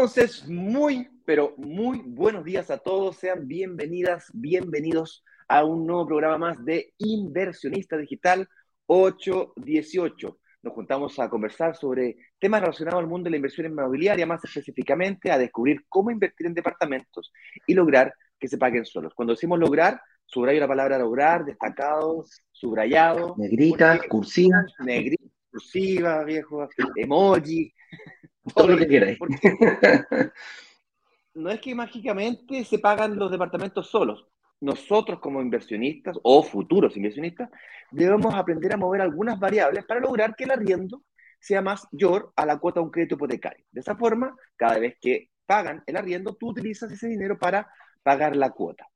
Entonces, muy, pero muy buenos días a todos. Sean bienvenidas, bienvenidos a un nuevo programa más de Inversionista Digital 818. Nos juntamos a conversar sobre temas relacionados al mundo de la inversión inmobiliaria, más específicamente a descubrir cómo invertir en departamentos y lograr que se paguen solos. Cuando decimos lograr, subrayo la palabra lograr, destacado, subrayado. Negrita, cursiva. Negrita, cursiva, viejo, emoji. Todo lo que quieras. No es que mágicamente se pagan los departamentos solos. Nosotros como inversionistas o futuros inversionistas debemos aprender a mover algunas variables para lograr que el arriendo sea mayor a la cuota de un crédito hipotecario. De esa forma, cada vez que pagan el arriendo, tú utilizas ese dinero para pagar la cuota.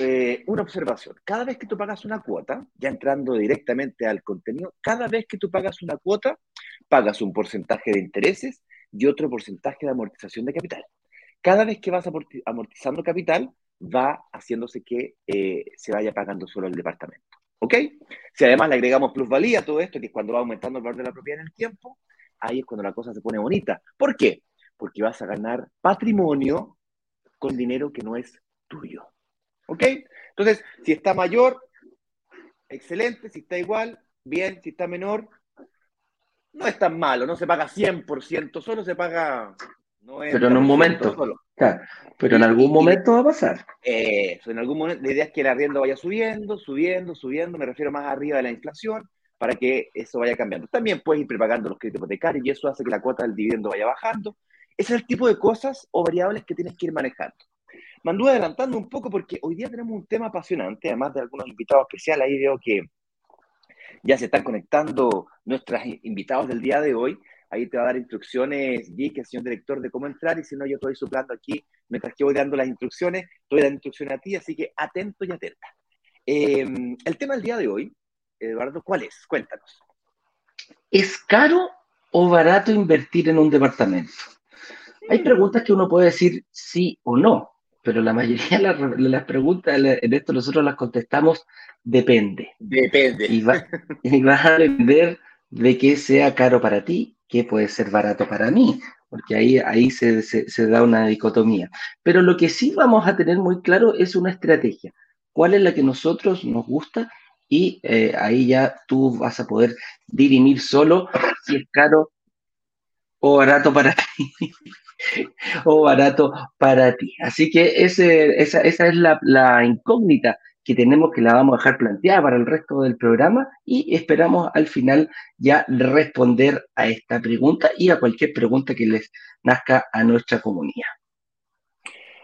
Eh, una observación, cada vez que tú pagas una cuota, ya entrando directamente al contenido, cada vez que tú pagas una cuota, pagas un porcentaje de intereses y otro porcentaje de amortización de capital. Cada vez que vas amortizando capital, va haciéndose que eh, se vaya pagando solo el departamento. ¿Ok? Si además le agregamos plusvalía a todo esto, que es cuando va aumentando el valor de la propiedad en el tiempo, ahí es cuando la cosa se pone bonita. ¿Por qué? Porque vas a ganar patrimonio con dinero que no es tuyo. ¿Ok? Entonces, si está mayor, excelente, si está igual, bien, si está menor, no es tan malo, no se paga 100%, solo se paga... pero en un momento, pero en algún momento va a pasar. Eso, en algún momento, la idea es que el arriendo vaya subiendo, subiendo, subiendo, me refiero más arriba de la inflación, para que eso vaya cambiando. También puedes ir prepagando los créditos hipotecarios y eso hace que la cuota del dividendo vaya bajando. Ese es el tipo de cosas o variables que tienes que ir manejando. Me anduve adelantando un poco porque hoy día tenemos un tema apasionante, además de algunos invitados especiales. Ahí veo que ya se están conectando nuestros invitados del día de hoy. Ahí te va a dar instrucciones, Vic, el señor director, de cómo entrar. Y si no, yo estoy suplando aquí mientras que voy dando las instrucciones. Estoy dando instrucciones a ti, así que atento y atenta. Em, el tema del día de hoy, Eduardo, ¿cuál es? Cuéntanos. ¿Es caro o barato invertir en un departamento? Hay preguntas que uno puede decir sí o no, pero la mayoría de las, preguntas en esto nosotros las contestamos depende. Depende. Y, vas a depender de que sea caro para ti, que puede ser barato para mí, porque ahí, ahí se, da una dicotomía. Pero lo que sí vamos a tener muy claro es una estrategia. ¿Cuál es la que nosotros nos gusta? Y eh, ahí ya tú vas a poder dirimir solo si es caro o barato para ti. o barato para ti. Así que esa, esa, es la, la, incógnita que tenemos que la vamos a dejar planteada para el resto del programa y esperamos al final ya responder a esta pregunta y a cualquier pregunta que les nazca a nuestra comunidad.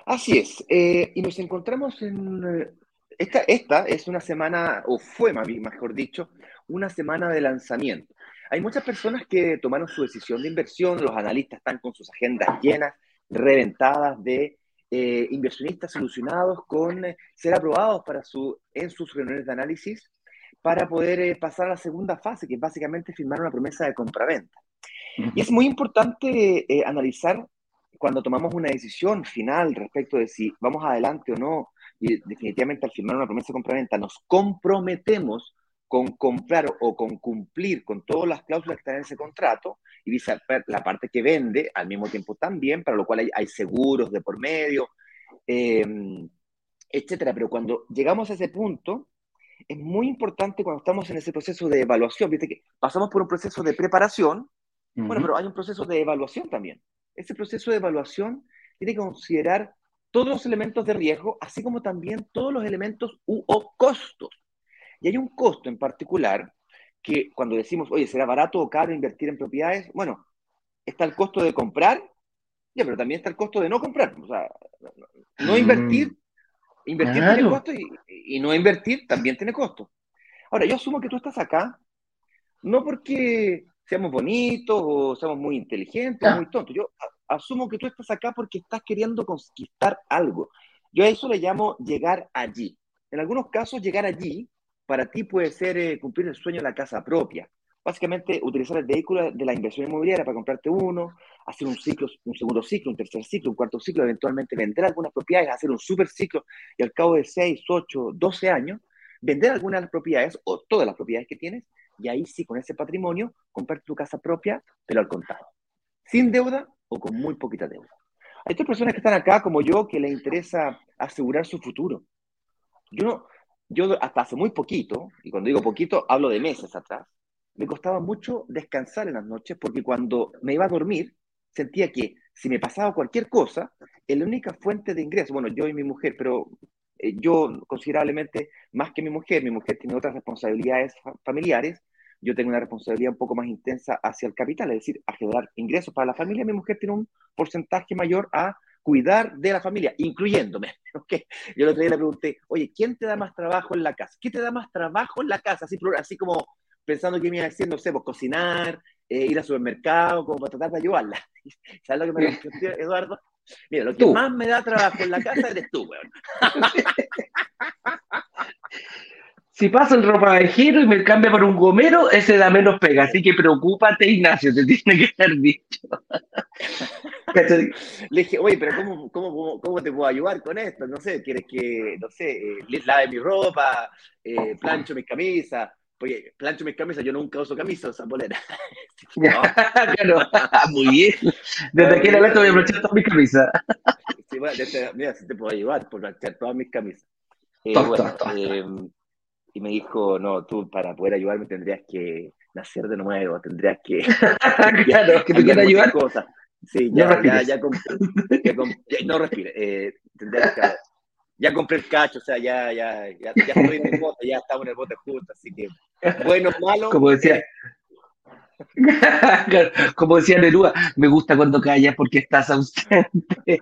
Así es, eh, y nos encontramos en... Eh, esta, esta es una semana, o fue mejor dicho, una semana de lanzamiento. Hay muchas personas que tomaron su decisión de inversión, los analistas están con sus agendas llenas, reventadas de eh, inversionistas solucionados con eh, ser aprobados para su, en sus reuniones de análisis para poder eh, pasar a la segunda fase, que es básicamente firmar una promesa de compraventa. Y es muy importante analizar cuando tomamos una decisión final respecto de si vamos adelante o no, y definitivamente al firmar una promesa de compraventa nos comprometemos con comprar o con cumplir con todas las cláusulas que están en ese contrato y la parte que vende al mismo tiempo también, para lo cual hay, seguros de por medio, em, etcétera. Pero cuando llegamos a ese punto, es muy importante cuando estamos en ese proceso de evaluación, viste que pasamos por un proceso de preparación, bueno, pero hay un proceso de evaluación también. Ese proceso de evaluación tiene que considerar todos los elementos de riesgo, así como también todos los elementos u o costos y hay un costo en particular que cuando decimos, oye, ¿será barato o caro invertir en propiedades? Bueno, está el costo de comprar, ya, pero también está el costo de no comprar. O sea, no mm. invertir, invertir tiene costo y, no invertir también tiene costo. Ahora, yo asumo que tú estás acá, no porque seamos bonitos o seamos muy inteligentes o ah. muy tontos. Yo asumo que tú estás acá porque estás queriendo conquistar algo. Yo a eso le llamo llegar allí. En algunos casos, llegar allí para ti puede ser eh, cumplir el sueño de la casa propia. Básicamente, utilizar el vehículo de la inversión inmobiliaria para comprarte uno, hacer un ciclo, un segundo ciclo, un tercer ciclo, un cuarto ciclo, eventualmente vender algunas propiedades, hacer un super ciclo y al cabo de 6, 8, 12 años, vender algunas de las propiedades o todas las propiedades que tienes y ahí sí, con ese patrimonio, comprarte tu casa propia, pero al contado. sin deuda o con muy poquita deuda. Hay otras personas que están acá como yo que les interesa asegurar su futuro. Yo, yo hasta hace muy poquito, y cuando digo poquito hablo de meses atrás, me costaba mucho descansar en las noches porque cuando me iba a dormir sentía que si me pasaba cualquier cosa, la única fuente de ingreso, bueno, yo y mi mujer, pero eh, yo considerablemente más que mi mujer, mi mujer tiene otras responsabilidades familiares, yo tengo una responsabilidad un poco más intensa hacia el capital, es decir, a generar ingresos para la familia, mi mujer tiene un porcentaje mayor a cuidar de la familia, incluyéndome. ¿okay? Yo el otro día le pregunté, oye, ¿quién te da más trabajo en la casa? ¿Qué te da más trabajo en la casa? Así, así como pensando que me iba a decir, no sé, pues cocinar, eh, ir al supermercado, como para tratar de ayudarla. ¿Sabes lo que me dijo Eduardo? Mira, lo que más me da trabajo en la casa eres tú, weón. Si paso el ropavejero y me cambia por un gomero, ese da menos pega. Así que preocúpate, Ignacio, te tiene que ser dicho. Le dije, oye, pero ¿cómo, cómo, cómo, te puedo ayudar con esto? No sé, ¿quieres que, no sé, eh, lave mi ropa, eh, plancho mis camisas? Oye, plancho mis camisas, yo nunca uso camisas, esa polera. claro, muy bien. Desde aquí en adelante voy a planchar todas mis camisas. Sí, bueno, mira, si te puedo ayudar por planchar todas mis camisas. Eh, bueno, eh, y me dijo, no, tú para poder ayudarme tendrías que nacer de nuevo, tendrías que... claro, que te ayudar. Cosas. Sí, ya, ya, ya, compré, no respire, eh, tendrías que... Ya compré el cacho, o sea, ya, ya, ya, ya estoy en el bote, ya estamos en el bote justo, así que, bueno, malo... Como decía... Como decía Neruda, me gusta cuando callas porque estás ausente.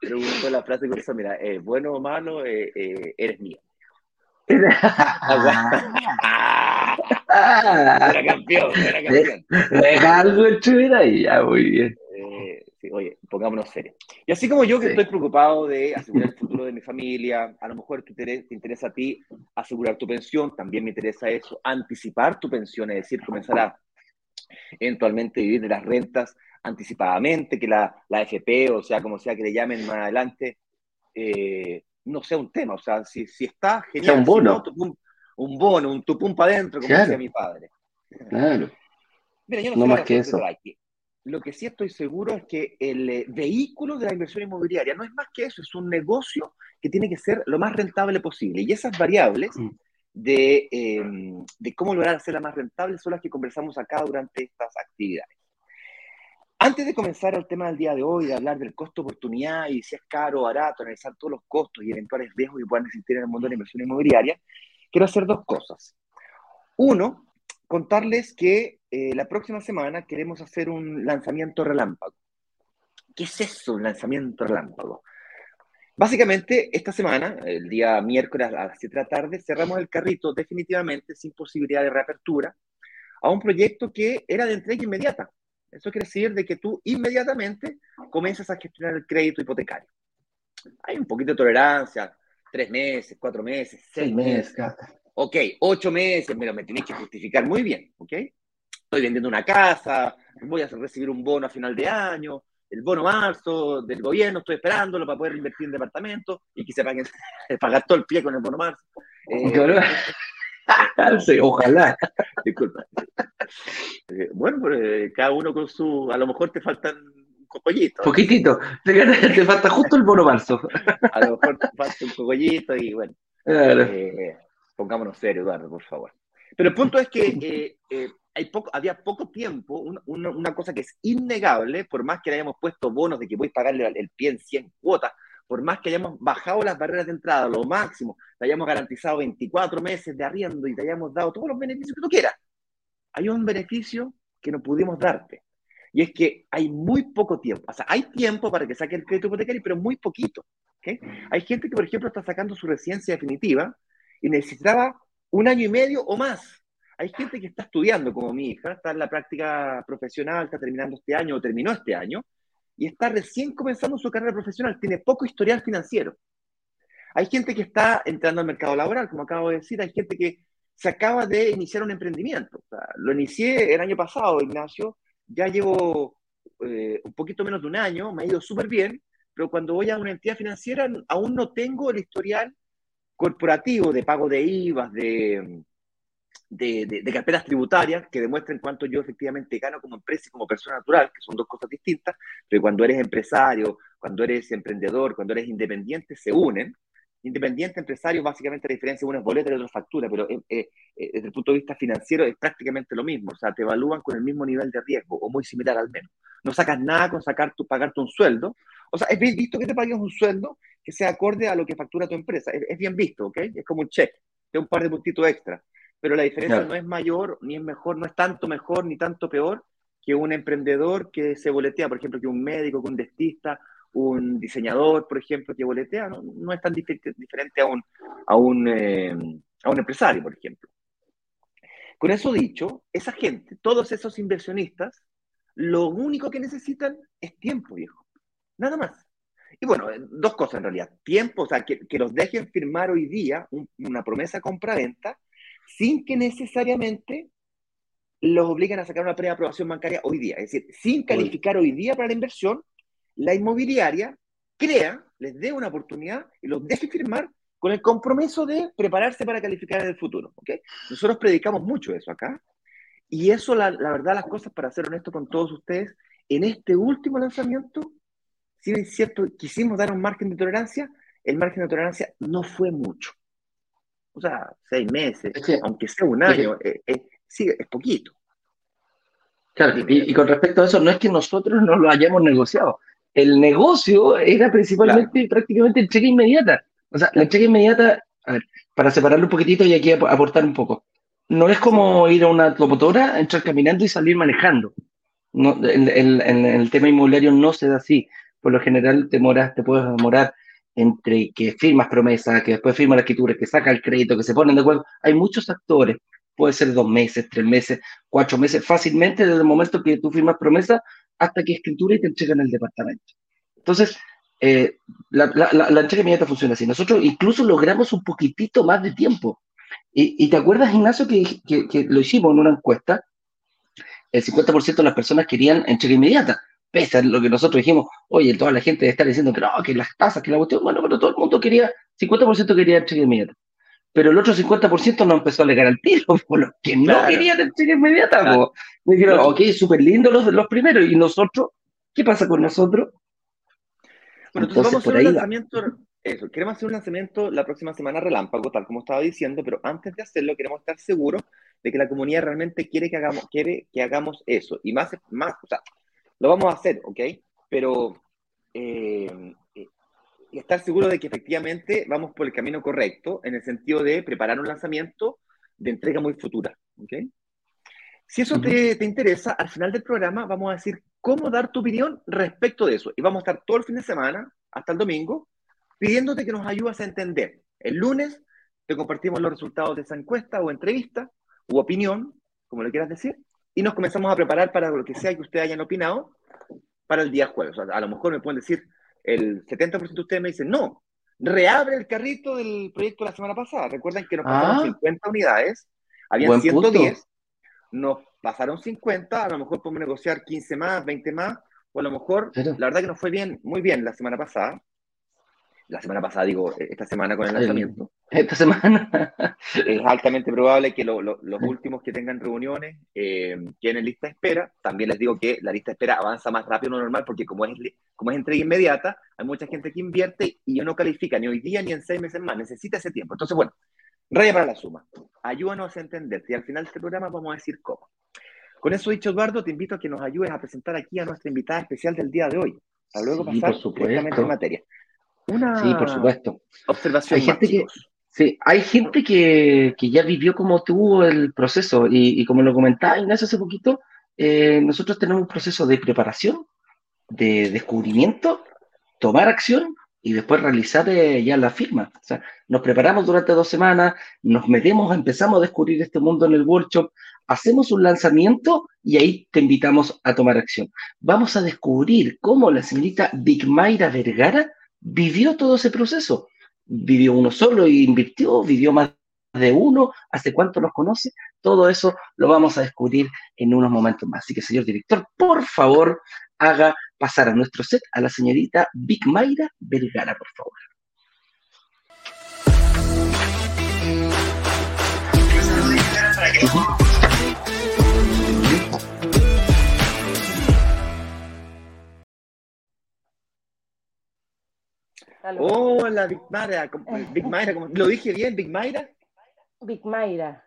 Preguntó la frase eso, mira, eh, bueno o malo, eh, eh, eres mía. Era... campeón, era campeón. Deja algo hecho ahí, ya, muy bien. Eh, sí, oye, pongámonos serios. Y así como yo que estoy preocupado de asegurar el futuro de mi familia, a lo mejor te, te interesa a ti asegurar tu pensión, también me interesa eso, anticipar tu pensión, es decir, comenzar a eventualmente vivir de las rentas anticipadamente, que la, la FP, o sea, como sea que le llamen más adelante, eh, no sea un tema. O sea, si, si está genial. un bono. un bono, un tupum para adentro, como decía mi padre. Claro. Mira, yo no, más que eso. Lo que sí estoy seguro es que el eh, vehículo de la inversión inmobiliaria no es más que eso, es un negocio que tiene que ser lo más rentable posible. Y esas variables mm. de, em, de cómo lograr hacerla más rentable son las que conversamos acá durante estas actividades. Antes de comenzar el tema del día de hoy, de hablar del costo oportunidad y si es caro o barato, analizar todos los costos y eventuales riesgos que puedan existir en el mundo de la inversión inmobiliaria, quiero hacer dos cosas. Uno, contarles que eh, la próxima semana queremos hacer un lanzamiento relámpago. ¿Qué es eso, un lanzamiento relámpago? Básicamente, esta semana, el día miércoles a las 7 de la tarde, cerramos el carrito definitivamente sin posibilidad de reapertura a un proyecto que era de entrega inmediata. Eso quiere decir de que tú inmediatamente comienzas a gestionar el crédito hipotecario. Hay un poquito de tolerancia, tres meses, cuatro meses, seis meses. Ok, ocho meses, pero me tenéis que justificar muy bien, ¿ok? Estoy vendiendo una casa, voy a recibir un bono a final de año, el bono marzo del gobierno, estoy esperándolo para poder invertir en departamento y que se paguen, pagar todo el pie con el bono marzo. Eh, sí, ojalá. Disculpa. Eh, bueno, eh, cada uno con su. A lo mejor te faltan cocollito. Poquitito. Te, falta justo el bono marzo. A lo mejor te falta un cocollito y bueno. Eh, pongámonos serios, Eduardo, por favor. Pero el punto es que hay poco, había poco tiempo, una, cosa que es innegable, por más que le hayamos puesto bonos de que voy a pagarle el pie en 100 cuotas, por más que hayamos bajado las barreras de entrada, lo máximo, te hayamos garantizado 24 meses de arriendo y te hayamos dado todos los beneficios que tú quieras, hay un beneficio que no pudimos darte. Y es que hay muy poco tiempo. O sea, hay tiempo para que saque el crédito hipotecario, pero muy poquito. Hay gente que, por ejemplo, está sacando su residencia definitiva y necesitaba un año y medio o más. Hay gente que está estudiando, como mi hija, está en la práctica profesional, está terminando este año o terminó este año, y está recién comenzando su carrera profesional, tiene poco historial financiero. Hay gente que está entrando al mercado laboral, como acabo de decir, hay gente que se acaba de iniciar un emprendimiento. lo inicié el año pasado, Ignacio, ya llevo eh, un poquito menos de un año, me ha ido súper bien, pero cuando voy a una entidad financiera aún no tengo el historial corporativo de pago de IVA, de, de, carpetas tributarias que demuestren cuánto yo efectivamente gano como empresa y como persona natural, que son dos cosas distintas, pero cuando eres empresario, cuando eres emprendedor, cuando eres independiente, se unen. Independiente, empresario, básicamente la diferencia una es boleta y otra factura, pero eh, eh, eh, desde el punto de vista financiero es prácticamente lo mismo, o sea, te evalúan con el mismo nivel de riesgo, o muy similar al menos. No sacas nada con sacar tu, pagarte un sueldo, o sea, es bien visto que te pagues un sueldo que sea acorde a lo que factura tu empresa, es, es bien visto, ¿ok? Es como un cheque, de un par de puntitos extra pero la diferencia no es mayor, ni es mejor, no es tanto mejor ni tanto peor que un emprendedor que se boletea, por ejemplo, que un médico, que un dentista, un diseñador, por ejemplo, que boletea, no, no es tan diferente a un, a, un, eh, a un empresario, por ejemplo. Con eso dicho, esa gente, todos esos inversionistas, lo único que necesitan es tiempo, viejo. Nada más. Y bueno, dos cosas en realidad. Tiempo, o sea, que, que los dejen firmar hoy día una promesa compra-venta sin que necesariamente los obliguen a sacar una preaprobación bancaria hoy día. Es decir, sin calificar hoy día para la inversión, la inmobiliaria crea, les dé una oportunidad y los deje firmar con el compromiso de prepararse para calificar en el futuro. ¿okay? Nosotros predicamos mucho eso acá. Y eso, la, la, verdad, las cosas, para ser honesto con todos ustedes, en este último lanzamiento, si es cierto, quisimos dar un margen de tolerancia, el margen de tolerancia no fue mucho o sea, seis meses, aunque sea un año, es, eh, eh, sí, es poquito. Claro, y, con respecto a eso, no es que nosotros no lo hayamos negociado. El negocio era principalmente prácticamente entrega inmediata. O sea, la entrega inmediata, a ver, para separarlo un poquitito y aquí aportar un poco. No es como ir a una locomotora, entrar caminando y salir manejando. No, en, el tema inmobiliario no se da así. Por lo general te, moras, te puedes demorar entre que firmas promesa, que después firma la escritura, que saca el crédito, que se ponen de acuerdo. Hay muchos actores. Puede ser dos meses, tres meses, cuatro meses, fácilmente desde el momento que tú firmas promesa hasta que escritura y te entregan el departamento. Entonces, eh, la, la, entrega inmediata funciona así. Nosotros incluso logramos un poquitito más de tiempo. Y, te acuerdas, Ignacio, que, que, que, lo hicimos en una encuesta? El 50% de las personas querían entrega inmediata pese a lo que nosotros dijimos, oye, toda la gente está diciendo que no, que las tasas, que la cuestión, bueno, pero todo el mundo quería, 50% quería el cheque inmediato. Pero el otro 50% no empezó a alegar al tiro, por los que no querían el cheque inmediato. Me dijeron, ok, súper lindo los, los primeros, y nosotros, ¿qué pasa con nosotros? Bueno, entonces, vamos a hacer un lanzamiento, eso, queremos hacer un lanzamiento la próxima semana relámpago, tal como estaba diciendo, pero antes de hacerlo queremos estar seguros de que la comunidad realmente quiere que hagamos, quiere que hagamos eso. Y más, más, o sea, lo vamos a hacer, ¿ok? Pero eh, eh, estar seguro de que efectivamente vamos por el camino correcto en el sentido de preparar un lanzamiento de entrega muy futura, ¿ok? Si eso te, te, interesa, al final del programa vamos a decir cómo dar tu opinión respecto de eso. Y vamos a estar todo el fin de semana, hasta el domingo, pidiéndote que nos ayudes a entender. El lunes te compartimos los resultados de esa encuesta o entrevista u opinión, como le quieras decir y nos comenzamos a preparar para lo que sea que ustedes hayan opinado para el día jueves. a lo mejor me pueden decir, el 70% de ustedes me dicen, no, reabre el carrito del proyecto la semana pasada. Recuerden que nos pasaron 50 ah. unidades, habían 110, nos pasaron 50, a lo mejor podemos negociar 15 más, 20 más, o a lo mejor, la verdad que nos fue bien, muy bien la semana pasada, la semana pasada, digo, e-, esta semana con el lanzamiento. Esta semana. es altamente probable que los últimos que tengan reuniones eh, tienen lista de espera. También les digo que la lista de espera avanza más rápido de lo normal porque como es, como es entrega inmediata, hay mucha gente que invierte y no califica ni hoy día ni en seis meses más. Necesita ese tiempo. Entonces, bueno, raya para la suma. Ayúdanos a entender. Y al final de este programa vamos a decir cómo. Con eso dicho, Eduardo, te invito a que nos ayudes a presentar aquí a nuestra invitada especial del día de hoy. Para luego pasar directamente en materia. Una sí, por supuesto. observación. Hay gente que, sí, hay gente que, que, ya vivió como tú el proceso y, y como lo comentaba Ignacio hace poquito, eh, nosotros tenemos un proceso de preparación, de descubrimiento, tomar acción y después realizar eh, ya la firma. O sea, nos preparamos durante dos semanas, nos metemos, empezamos a descubrir este mundo en el workshop, hacemos un lanzamiento y ahí te invitamos a tomar acción. Vamos a descubrir cómo la señorita Big Mayra Vergara vivió todo ese proceso. Vivió uno solo y invirtió, vivió más de uno, hace cuánto los conoce, todo eso lo vamos a descubrir en unos momentos más. Así que, señor director, por favor, haga pasar a nuestro set a la señorita Big Mayra Vergara, por favor. Hola, Big Mayra. Big Mayra, ¿lo dije bien, Big Mayra? Big Mayra.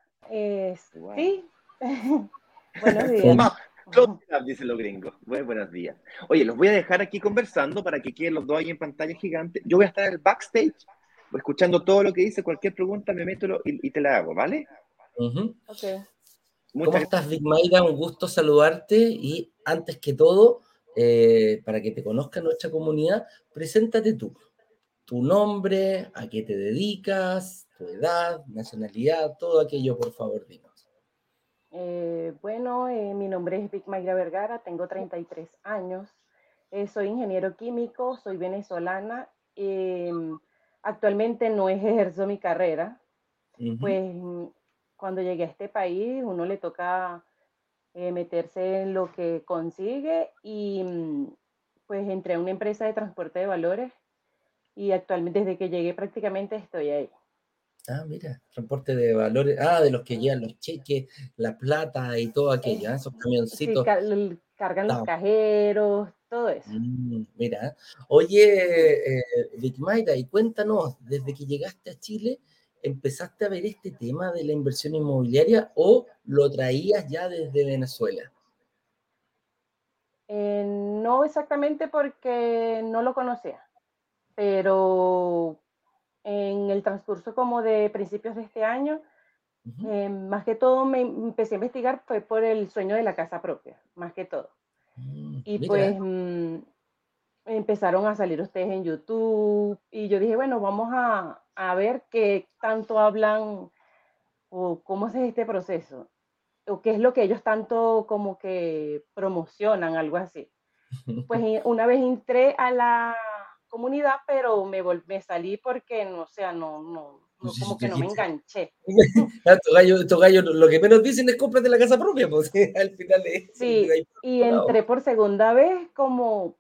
Sí. Buenos días. dicen los gringos. buenos días. Oye, los voy a dejar aquí conversando para que queden los dos ahí en pantalla gigante. Yo voy a estar en el backstage, escuchando todo lo que dice. Cualquier pregunta me meto y, te la hago, ¿vale? ¿Cómo estás, Big Mayra? Un gusto saludarte y antes que todo, eh, para que te conozca nuestra comunidad, preséntate tú. Tu nombre, a qué te dedicas, tu edad, nacionalidad, todo aquello, por favor, dinos. Eh, bueno, eh, mi nombre es Vic Mayra Vergara, tengo 33 años, eh, soy ingeniero químico, soy venezolana, em, actualmente no ejerzo mi carrera, pues cuando llegué a este país uno le toca meterse en lo que consigue y mm, pues entré a una empresa de transporte de valores y actualmente desde que llegué prácticamente estoy ahí. Ah, mira, transporte de valores. Ah, de los que llevan los cheques, la plata y todo aquello, ¿eh? esos camioncitos. Sí, cargan los cajeros, todo eso. Mm, mira, oye, eh, Vic Mayra, y cuéntanos, desde que llegaste a Chile, ¿empezaste a ver este tema de la inversión inmobiliaria o lo traías ya desde Venezuela? Eh, no exactamente porque no lo conocía, pero en el transcurso como de principios de este año, eh, más que todo me empecé a investigar fue por el sueño de la casa propia, más que todo. Mm, y pues mm, empezaron a salir ustedes en YouTube y yo dije, bueno, vamos a, a ver qué tanto hablan o cómo es este proceso o qué es lo que ellos tanto como que promocionan, algo así. Pues una vez entré a la comunidad, pero me, me salí porque, no, o sea, no, no, como que no me enganché. estos gallos, lo que menos dicen es cómprate la casa propia, pues al final. Sí, y entré por segunda vez como,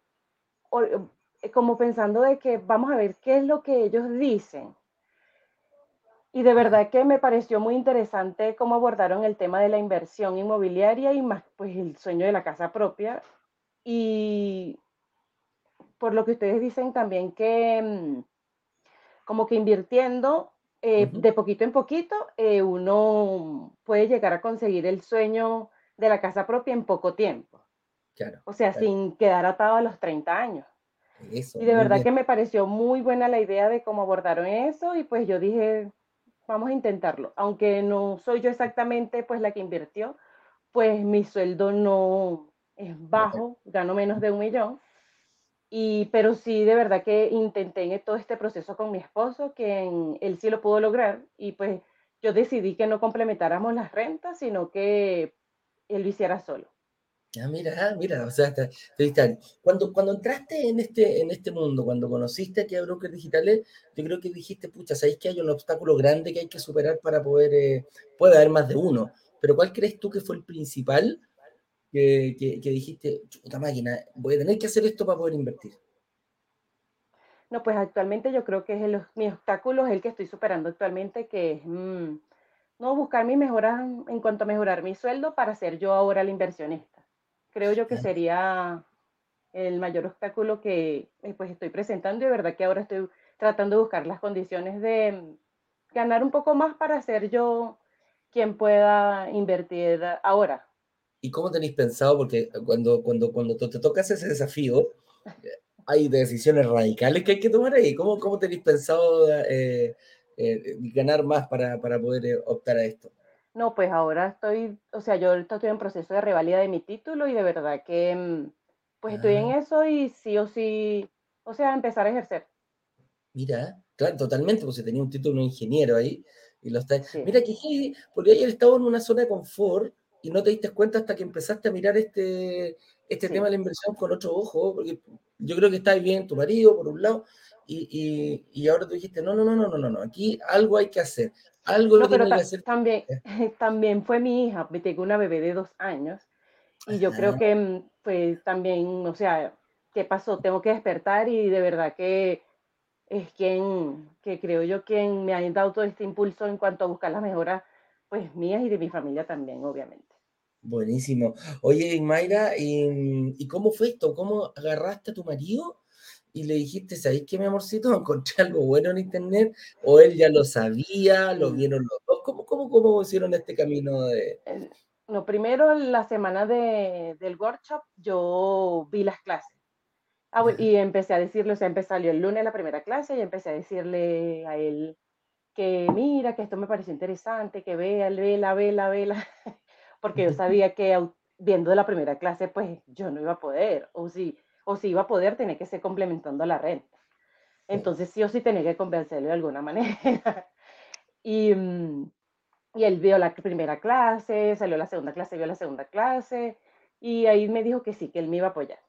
eh, como pensando de que vamos a ver qué es lo que ellos dicen. Y de verdad que me pareció muy interesante cómo abordaron el tema de la inversión inmobiliaria y más pues el sueño de la casa propia. Y por lo que ustedes dicen también que mm, como que invirtiendo eh, de poquito en poquito, eh, uno puede llegar a conseguir el sueño de la casa propia en poco tiempo. o sea, sin quedar atado a los 30 años. y de verdad que me pareció muy buena la idea de cómo abordaron eso y pues yo dije, vamos a intentarlo. Aunque no soy yo exactamente pues la que invirtió, pues mi sueldo no es bajo, gano menos de un millón, y, pero sí, de verdad que intenté en todo este proceso con mi esposo, que él sí lo pudo lograr, y pues yo decidí que no complementáramos las rentas, sino que él lo hiciera solo. Ah, mira, ah, mira, o sea, cuando, cuando entraste en este, en este mundo, cuando conociste aquí a brokers digitales, yo creo que dijiste, pucha, sabéis que hay un obstáculo grande que hay que superar para poder, eh, puede haber más de uno, pero ¿cuál crees tú que fue el principal que, dijiste, puta máquina, voy a tener que hacer esto para poder invertir? No, pues actualmente yo creo que es el, mi obstáculo es el que estoy superando actualmente, que es mm, no buscar mi mejora en cuanto a mejorar mi sueldo para ser yo ahora la inversionista. Creo yo que sería el mayor obstáculo que eh, pues estoy presentando y de verdad que ahora estoy tratando de buscar las condiciones de ganar un poco más para ser yo quien pueda invertir ahora. ¿Y cómo tenéis pensado? Porque cuando, cuando, cuando te tocas ese desafío, hay decisiones radicales que hay que tomar ahí. ¿Cómo, cómo tenéis pensado eh, eh, ganar más para, para poder eh, optar a esto? No, pues ahora estoy, o sea, yo estoy en proceso de revalida de mi título y de verdad que mm, pues estoy en ah. eso y sí o sí, o sea, empezar a ejercer. Mira, claro, totalmente, pues tenía un título de ingeniero ahí y lo está. Mira que porque ayer estado en una zona de confort y no te diste cuenta hasta que empezaste a mirar este, este tema de la inversión con otro ojo, porque yo creo que está bien tu marido, por un lado, y, y, ahora tú dijiste, no, no, no, no, no, no, aquí algo hay que hacer, algo no, pero que hacer. También, también fue mi hija, tengo una bebé de dos años, y yo creo que pues también, o sea, ¿qué pasó? Tengo que despertar y de verdad que es quien, que creo yo, quien me ha dado todo este impulso en cuanto a buscar las mejoras pues mías y de mi familia también, obviamente. Buenísimo. Oye, Mayra, ¿y, cómo fue esto? ¿Cómo agarraste a tu marido y le dijiste, ¿sabéis qué, mi amorcito? Encontré algo bueno en internet, o él ya lo sabía, lo vieron los dos. ¿Cómo, cómo, cómo hicieron este camino de...? No, primero, la semana de, del workshop, yo vi las clases. Ah, y empecé a decirle, o sea, empecé, salió el lunes la primera clase y empecé a decirle a él que mira, que esto me pareció interesante, que vea, vela, vela, vela, porque yo sabía que viendo la primera clase, pues yo no iba a poder, o si, o si iba a poder, tenía que ser complementando la renta. Entonces sí o sí tenía que convencerlo de alguna manera. y, mm, y él vio la primera clase, salió la segunda clase, vio la segunda clase, y ahí me dijo que sí, que él me iba a apoyar.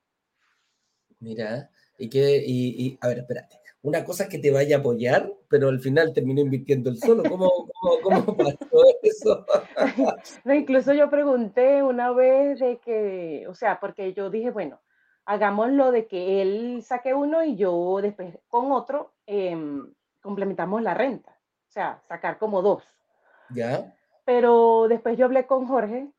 Mira, y que, y, a ver, espérate, una cosa es que te vaya a apoyar, pero al final terminó invirtiendo el solo. ¿Cómo, cómo, cómo pasó eso? no, incluso yo pregunté una vez de que, o sea, porque yo dije, bueno, hagámoslo de que él saque uno y yo después con otro em, complementamos la renta, o sea, sacar como dos. ¿Ya? Pero después yo hablé con Jorge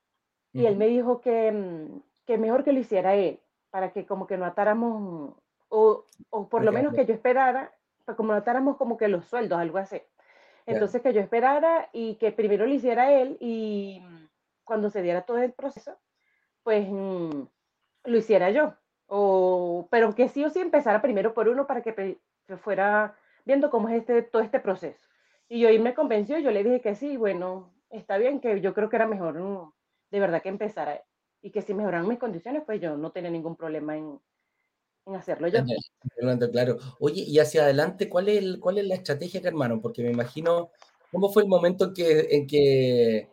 y él me dijo que, mm, que, mejor que lo hiciera él, para que como que no atáramos, o, o por lo menos que yo esperara, como no atáramos como que los sueldos, algo así. Entonces que yo esperara y que primero lo hiciera él y cuando se diera todo el proceso, pues mm, lo hiciera yo. O, pero que sí o sí empezara primero por uno para que fuera viendo cómo es este, todo este proceso. Y yo ahí me convenció, yo le dije que sí, bueno, está bien, que yo creo que era mejor mm, de verdad que empezara y que si mejoran mis condiciones, pues yo no tenía ningún problema en, en hacerlo yo. Claro. Oye, y hacia adelante, ¿cuál es, cuál es la estrategia que armaron? Porque me imagino, ¿cómo fue el momento en que, en que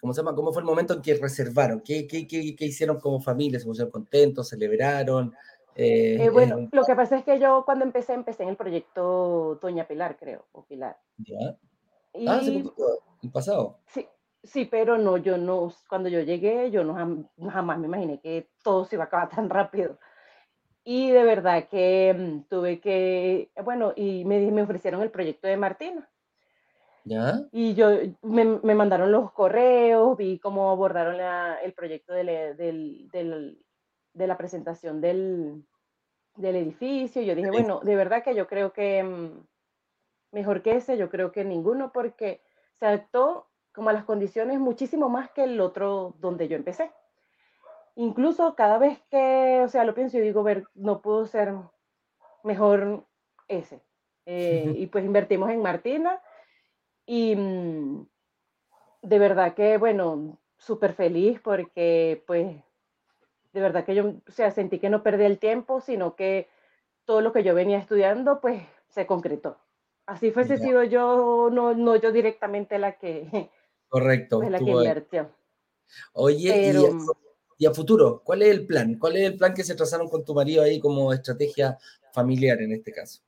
¿cómo se llama? ¿Cómo fue el momento en que reservaron? ¿Qué, qué, qué, qué hicieron como familia? ¿Se pusieron contentos? ¿Celebraron? Eh, eh, bueno, eh, lo que pasa es que yo cuando empecé, empecé en el proyecto Doña Pilar, creo, o Pilar. ¿Ya? ah, sí, el pasado. Sí, sí, pero no, yo no, cuando yo llegué, yo no jamás me imaginé que todo se iba a acabar tan rápido. Y de verdad que mm, tuve que, bueno, y me, me ofrecieron el proyecto de Martina. ¿Ya? Y yo, me, me mandaron los correos, vi cómo abordaron la, el proyecto del, del de la presentación del, del edificio. Yo dije, bueno, de verdad que yo creo que mm, mejor que ese, yo creo que ninguno, porque se adaptó como a las condiciones muchísimo más que el otro donde yo empecé. Incluso cada vez que, o sea, lo pienso y digo, ver, no pudo ser mejor ese. Eh, y pues invertimos en Martina y mm, de verdad que, bueno, súper feliz porque pues de verdad que yo, o sea, sentí que no perdí el tiempo, sino que todo lo que yo venía estudiando, pues se concretó. Así fuese sido yo, no, no yo directamente la que, Correcto, pues, la que invirtió. Oye, y, a, futuro, ¿cuál es el plan? ¿Cuál es el plan que se trazaron con tu marido ahí como estrategia familiar en este caso?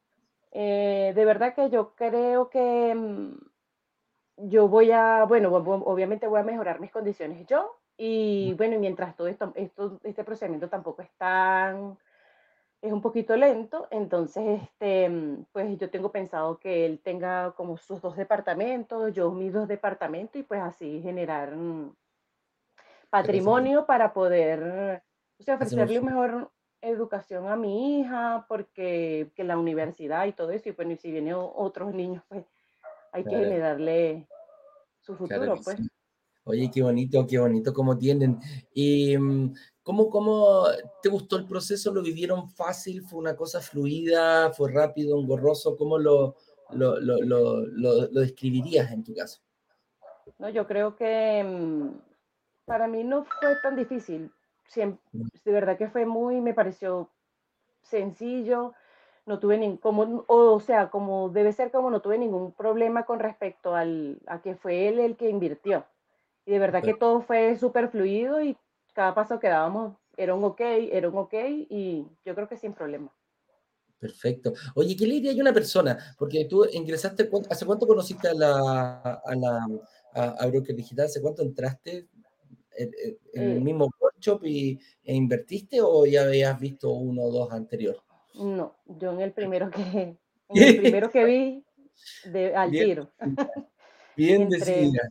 Eh, de verdad que yo creo que mm, yo voy a, bueno, obviamente voy a mejorar mis condiciones yo, y bueno, mientras todo esto, esto, este procedimiento tampoco es tan, es un poquito lento, entonces, este, mm, pues yo tengo pensado que él tenga como sus dos departamentos, yo mis dos departamentos y pues así generar mm, patrimonio para poder, o sea, ofrecerle mejor educación a mi hija, porque que la universidad y todo eso, y bueno, y si vienen otros niños, pues hay que generarle su futuro, pues. Oye, qué bonito, qué bonito cómo tienen. ¿Y mm, cómo, cómo te gustó el proceso? ¿Lo vivieron fácil? ¿Fue una cosa fluida? ¿Fue rápido, engorroso? ¿Cómo lo, lo, lo, lo, describirías en tu caso? No, yo creo que mm, para mí no fue tan difícil. Siempre, mm. de verdad que fue muy, me pareció sencillo. No tuve ningún, como, o sea, como debe ser como no tuve ningún problema con respecto al, a que fue él el que invirtió y de verdad que todo fue súper fluido y cada paso que dábamos era un ok, era un ok y yo creo que sin problema. Perfecto. Oye, ¿qué le diría a una persona? Porque tú ingresaste, ¿hace cuánto conociste a la, a la a, Broker Digital? ¿Hace cuánto entraste en, el eh. mismo workshop y, e invertiste o ya habías visto uno o dos anteriores? No, yo en el primero que, en el primero que vi de, al tiro. Bien decidida.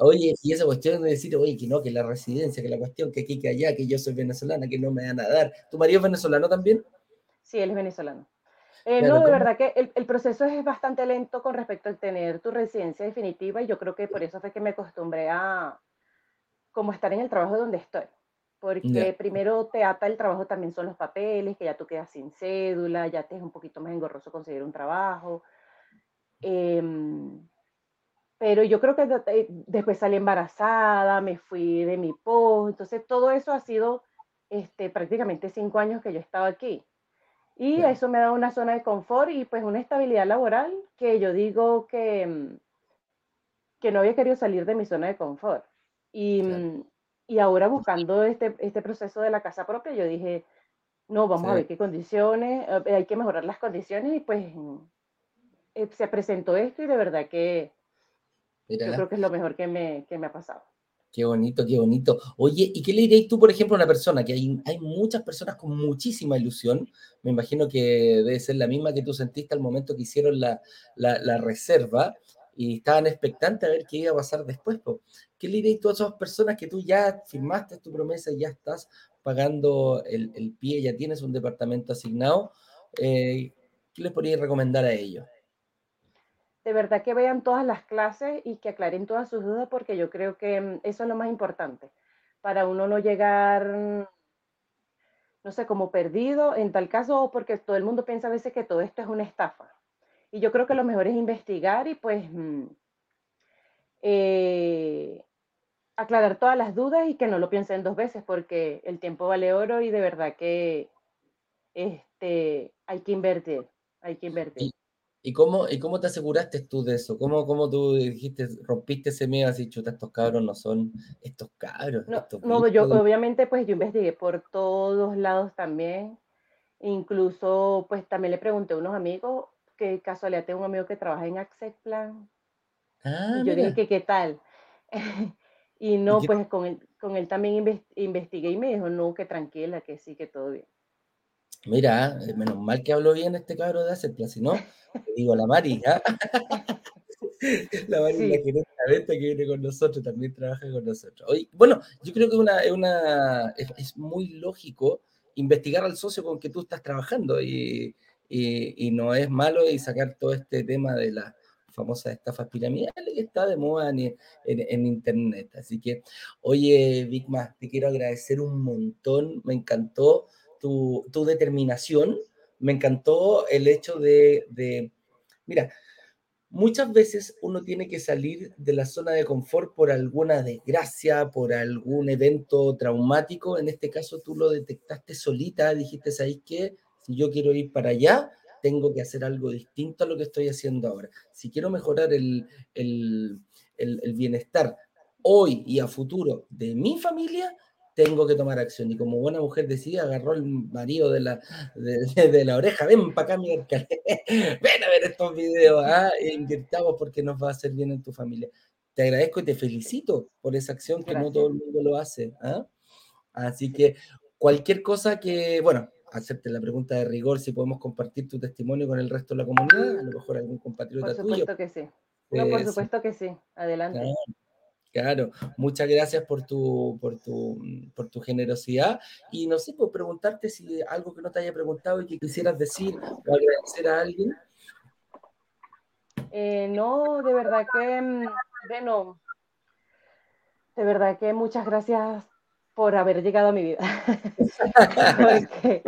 Oye, y esa cuestión de decir, oye, que no, que la residencia, que la cuestión, que aquí, que allá, que yo soy venezolana, que no me van a dar. ¿Tu marido es venezolano también? Sí, él es venezolano. Eh, no, de verdad que el, el, proceso es bastante lento con respecto al tener tu residencia definitiva y yo creo que por eso fue que me acostumbré a como estar en el trabajo donde estoy. Porque primero te ata el trabajo también son los papeles, que ya tú quedas sin cédula, ya te es un poquito más engorroso conseguir un trabajo. Em, pero yo creo que eh, después salí embarazada, me fui de mi post, entonces todo eso ha sido este, prácticamente cinco años que yo he estado aquí. Y eso me da una zona de confort y pues una estabilidad laboral que yo digo que, mm, que no había querido salir de mi zona de confort. Y, mm, y ahora buscando este, este proceso de la casa propia, yo dije, no, vamos a ver qué condiciones, eh, hay que mejorar las condiciones y pues mm, eh, se presentó esto y de verdad que yo creo que es lo mejor que me, que me ha pasado. Qué bonito, qué bonito. Oye, ¿y qué le diréis tú, por ejemplo, a una persona? Que hay, hay muchas personas con muchísima ilusión. Me imagino que debe ser la misma que tú sentiste al momento que hicieron la, la, reserva y estaban expectantes a ver qué iba a pasar después. ¿Qué le diréis tú a esas personas que tú ya firmaste tu promesa y ya estás pagando el, pie, ya tienes un departamento asignado? Eh, ¿Qué les podríais recomendar a ellos? de verdad que vean todas las clases y que aclaren todas sus dudas porque yo creo que mm, eso es lo más importante para uno no llegar, no sé, como perdido en tal caso porque todo el mundo piensa a veces que todo esto es una estafa. Y yo creo que lo mejor es investigar y pues mm, eh, aclarar todas las dudas y que no lo piensen dos veces porque el tiempo vale oro y de verdad que este, hay que invertir, hay que invertir. ¿Y cómo, ¿Y cómo te aseguraste tú de eso? ¿Cómo, cómo tú dijiste, rompiste ese miedo así, chuta, estos cabros no son estos cabros? No, no yo obviamente pues yo investigué por todos lados también. Incluso pues también le pregunté a unos amigos, que casualidad tengo un amigo que trabaja en Access Plan. Ah, y yo dije que qué tal. y no, pues con él, con él también investigué y me dijo, no, que tranquila, que sí, que todo bien. Mira, eh, menos mal que habló bien este cabro de Access si no, digo la Mari, ¿ah? La Mari sí. la venta que viene con nosotros, también trabaja con nosotros. bueno, yo creo que una, una, es, muy lógico investigar al socio con que tú estás trabajando y, y, no es malo y sacar todo este tema de las famosas estafas piramidales que está de moda en, en, internet. Así que, oye, Big te quiero agradecer un montón, me encantó tu, tu determinación me encantó el hecho de, mira, muchas veces uno tiene que salir de la zona de confort por alguna desgracia, por algún evento traumático. En este caso tú lo detectaste solita, dijiste, ¿sabes qué? Si yo quiero ir para allá, tengo que hacer algo distinto a lo que estoy haciendo ahora. Si quiero mejorar el, el, el bienestar hoy y a futuro de mi familia, tengo que tomar acción. Y como buena mujer decía, agarró el marido de la, de, la oreja, ven para acá, mi ven a ver estos videos, ¿ah? e invirtamos porque nos va a hacer bien en tu familia. Te agradezco y te felicito por esa acción que no todo el mundo lo hace. ¿ah? Así que cualquier cosa que, bueno, acepte la pregunta de rigor, si podemos compartir tu testimonio con el resto de la comunidad, a lo mejor algún compatriota tuyo. Por supuesto que sí. No, por supuesto que sí. Adelante. Claro, muchas gracias por tu, por tu, por tu generosidad. Y no sé, por preguntarte si algo que no te haya preguntado y que quisieras decir o agradecer a alguien. Eh, no, de verdad que, mm, bueno, de verdad que muchas gracias por haber llegado a mi vida. porque,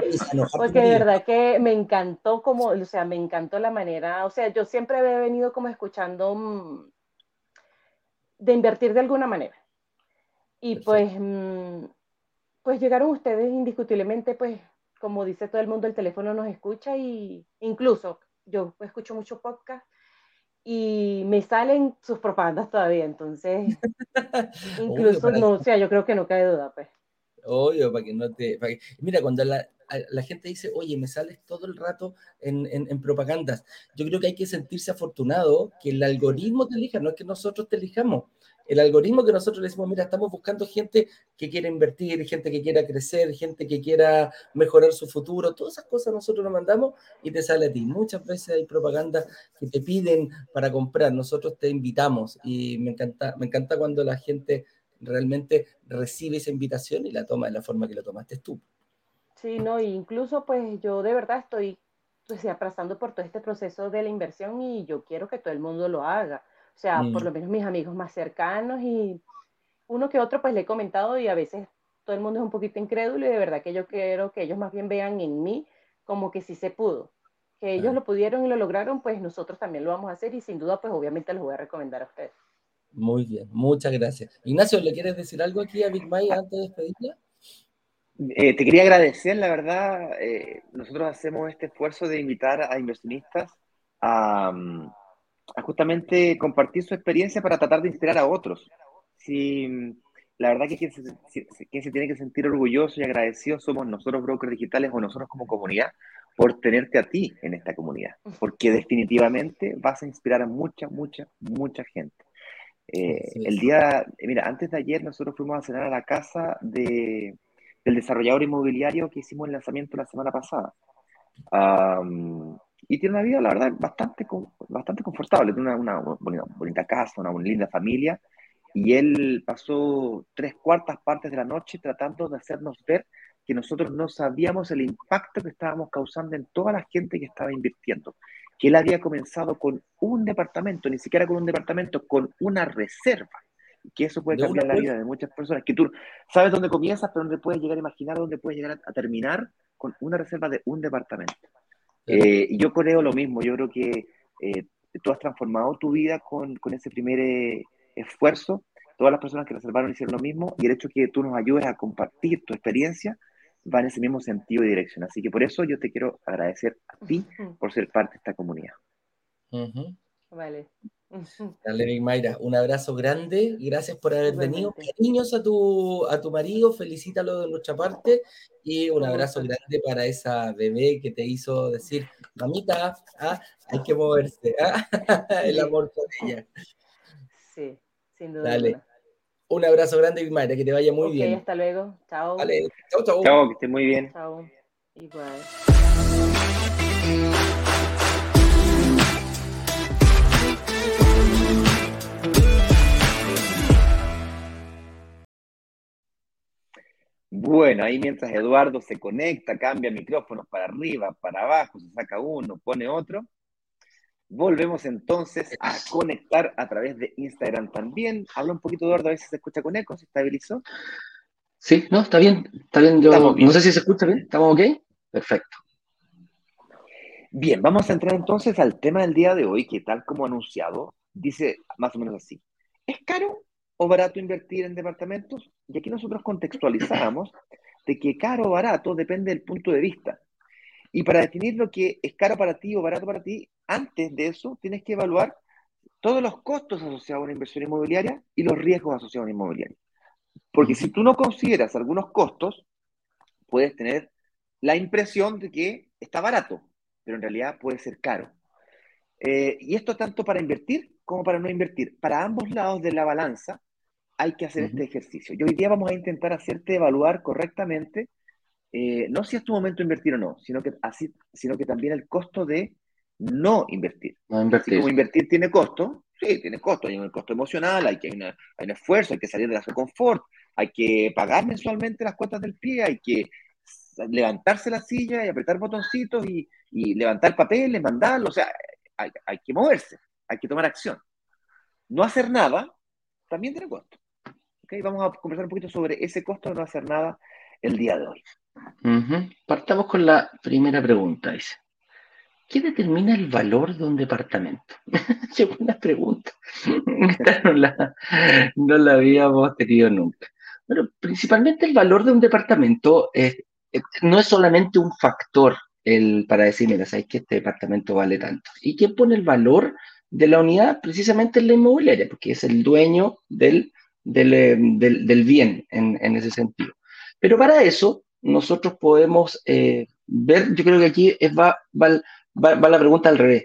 porque, de verdad que me encantó como, o sea, me encantó la manera, o sea, yo siempre he venido como escuchando mm, de invertir de alguna manera. Y pues, mm, pues llegaron ustedes indiscutiblemente, pues como dice todo el mundo, el teléfono nos escucha y incluso yo escucho mucho podcast y me salen sus propagandas todavía, entonces incluso no, o sea, yo creo que no cae duda, pues. Obvio, para que no te... Mira, cuando la, la, gente dice, oye, me sales todo el rato en, en, en, propagandas, yo creo que hay que sentirse afortunado que el algoritmo te elija, no es que nosotros te elijamos. El algoritmo que nosotros le decimos, mira, estamos buscando gente que quiera invertir, gente que quiera crecer, gente que quiera mejorar su futuro, todas esas cosas nosotros lo mandamos y te sale a ti. Muchas veces hay propaganda que te piden para comprar, nosotros te invitamos y me encanta, me encanta cuando la gente realmente recibe esa invitación y la toma de la forma que la tomaste tú. Sí, no, incluso pues yo de verdad estoy pues, pasando por todo este proceso de la inversión y yo quiero que todo el mundo lo haga. O sea, por mm. lo menos mis amigos más cercanos y uno que otro pues le he comentado y a veces todo el mundo es un poquito incrédulo y de verdad que yo quiero que ellos más bien vean en mí como que sí se pudo. Que ellos lo pudieron y lo lograron, pues nosotros también lo vamos a hacer y sin duda pues obviamente los voy a recomendar a ustedes. Muy bien, muchas gracias. Ignacio, ¿le quieres decir algo aquí a Big Mike antes de despedirla? Eh, te quería agradecer, la verdad, eh, nosotros hacemos este esfuerzo de invitar a inversionistas a, justamente compartir su experiencia para tratar de inspirar a otros. Si, la verdad que quien se, se, tiene que sentir orgulloso y agradecido somos nosotros brokers digitales o nosotros como comunidad por tenerte a ti en esta comunidad, porque definitivamente vas a inspirar a mucha, mucha, mucha gente. Eh, el día, mira, antes de ayer nosotros fuimos a cenar a la casa de, del desarrollador inmobiliario que hicimos el lanzamiento la semana pasada. Y tiene una vida, la verdad, bastante, bastante confortable. Tiene una, una bonita, casa, una linda familia. Y él pasó tres cuartas partes de la noche tratando de hacernos ver que nosotros no sabíamos el impacto que estábamos causando en toda la gente que estaba invirtiendo. Que él había comenzado con un departamento, ni siquiera con un departamento, con una reserva que eso puede cambiar la vida de muchas personas, que tú sabes dónde comienzas, pero dónde puedes llegar a imaginar dónde puedes llegar a, terminar con una reserva de un departamento. Eh, y yo creo lo mismo, yo creo que eh, tú has transformado tu vida con, con ese primer eh, esfuerzo, todas las personas que reservaron hicieron lo mismo, y el hecho que tú nos ayudes a compartir tu experiencia va en ese mismo sentido y dirección. Así que por eso yo te quiero agradecer a ti por ser parte de esta comunidad. Vale. Dale, Big Mayra, un abrazo grande gracias por haber venido. Cariños a tu, a tu marido, felicítalo de nuestra parte y un abrazo grande para esa bebé que te hizo decir, mamita, ah, hay que moverse, ah, el amor por ella. Sí, sin duda. Dale. Un abrazo grande, Big Mayra, que te vaya muy bien. Hasta luego. Chao. Dale, chao, chao. Chao, que esté muy bien. Chao. Igual. Bueno, ahí mientras Eduardo se conecta, cambia micrófonos para arriba, para abajo, se saca uno, pone otro. Volvemos entonces a conectar a través de Instagram también. Habla un poquito, Eduardo, a ver si se escucha con eco, se estabilizó. Sí, no, está bien, está bien. Yo no sé si se escucha bien, ¿estamos ok? Perfecto. Bien, vamos a entrar entonces al tema del día de hoy, que tal como anunciado, dice más o menos así. ¿Es caro o barato invertir en departamentos? Y aquí nosotros contextualizamos de que caro o barato depende del punto de vista. Y para definir lo que es caro para ti o barato para ti, antes de eso tienes que evaluar todos los costos asociados a una inversión inmobiliaria y los riesgos asociados a una inmobiliaria. Porque si tú no consideras algunos costos, puedes tener la impresión de que está barato, pero en realidad puede ser caro. Eh, y esto tanto para invertir como para no invertir. Para ambos lados de la balanza hay que hacer este ejercicio. Y hoy día vamos a intentar hacerte evaluar correctamente, eh, no si es tu momento de invertir o no, sino que, así, sino que también el costo de no invertir. No invertir. como invertir tiene costo, sí, tiene costo. Hay un costo emocional, hay, que, hay, un esfuerzo, hay que salir de la zona de confort, hay que pagar mensualmente las cuotas del pie, hay que levantarse la silla y apretar botoncitos y, y levantar papeles, mandarlo, o sea, hay, hay que moverse, hay que tomar acción. No hacer nada también tiene costo. Vamos a conversar un poquito sobre ese costo de no hacer nada el día de hoy. Partamos con la primera pregunta. Dice, ¿qué determina el valor de un departamento? Qué buena pregunta. Esta no la, no la habíamos tenido nunca. Bueno, principalmente el valor de un departamento no es solamente un factor el, para decir, mira, sabes que este departamento vale tanto. ¿Y quién pone el valor de la unidad? Precisamente la inmobiliaria, porque es el dueño del eh, del, del, bien en, en, ese sentido. Pero para eso nosotros podemos eh, ver, yo creo que aquí es, va, va, va, la pregunta al revés.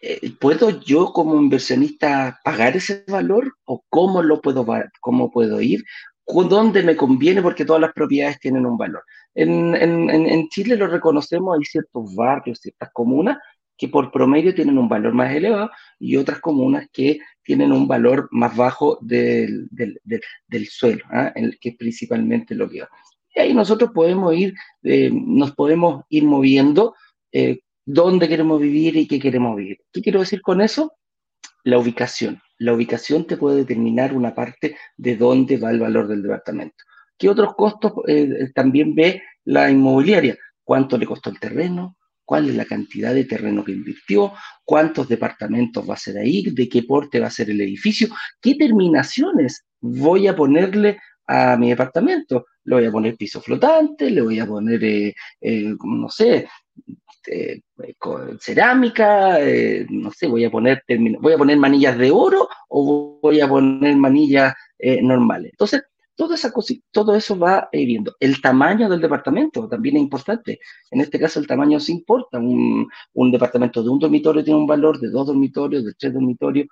Eh, ¿Puedo yo como inversionista pagar ese valor o cómo lo puedo, cómo puedo ir? ¿Dónde me conviene? Porque todas las propiedades tienen un valor. En, en, en Chile lo reconocemos, hay ciertos barrios, ciertas comunas que por promedio tienen un valor más elevado y otras comunas que tienen un valor más bajo del, del, del, suelo, ¿ah? que es principalmente lo que va. Y ahí nosotros podemos ir, eh, nos podemos ir moviendo eh, dónde queremos vivir y qué queremos vivir. ¿Qué quiero decir con eso? La ubicación. La ubicación te puede determinar una parte de dónde va el valor del departamento. ¿Qué otros costos eh, también ve la inmobiliaria? ¿Cuánto le costó el terreno? ¿Cuál es la cantidad de terreno que invirtió? ¿Cuántos departamentos va a ser ahí? ¿De qué porte va a ser el edificio? ¿Qué terminaciones voy a ponerle a mi departamento? Le voy a poner piso flotante, le voy a poner, eh, eh, no sé, eh, cerámica, no sé, voy a poner voy a poner manillas de oro o voy a poner manillas normales. Entonces, todo, esa todo eso va viendo. El tamaño del departamento también es importante. En este caso, el tamaño sí importa. Un, un departamento de un dormitorio tiene un valor, de dos dormitorios, de tres dormitorios.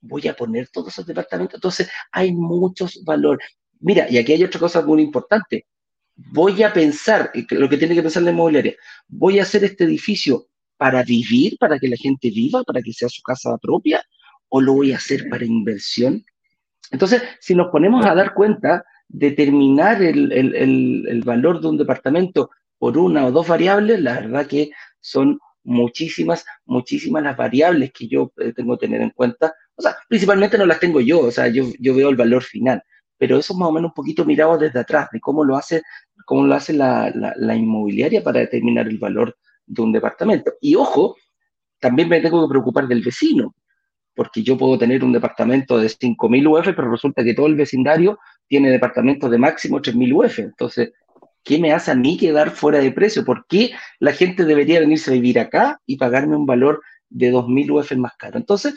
Voy a poner todos esos departamentos. Entonces, hay muchos valores. Mira, y aquí hay otra cosa muy importante. Voy a pensar, eh, lo que tiene que pensar la inmobiliaria, voy a hacer este edificio para vivir, para que la gente viva, para que sea su casa propia, o lo voy a hacer para inversión. Entonces, si nos ponemos a dar cuenta, determinar el, el, valor de un departamento por una o dos variables, la verdad que son muchísimas, muchísimas las variables que yo eh, tengo que tener en cuenta. O sea, principalmente no las tengo yo, o sea, yo, yo veo el valor final pero eso más o menos un poquito mirado desde atrás, de cómo lo hace, cómo lo hace la, la, inmobiliaria para determinar el valor de un departamento. Y ojo, también me tengo que preocupar del vecino, porque yo puedo tener un departamento de 5.000 UF, pero resulta que todo el vecindario tiene departamentos de máximo 3.000 UF. Entonces, ¿qué me hace a mí quedar fuera de precio? ¿Por qué la gente debería venirse a vivir acá y pagarme un valor de 2.000 UF más caro? Entonces,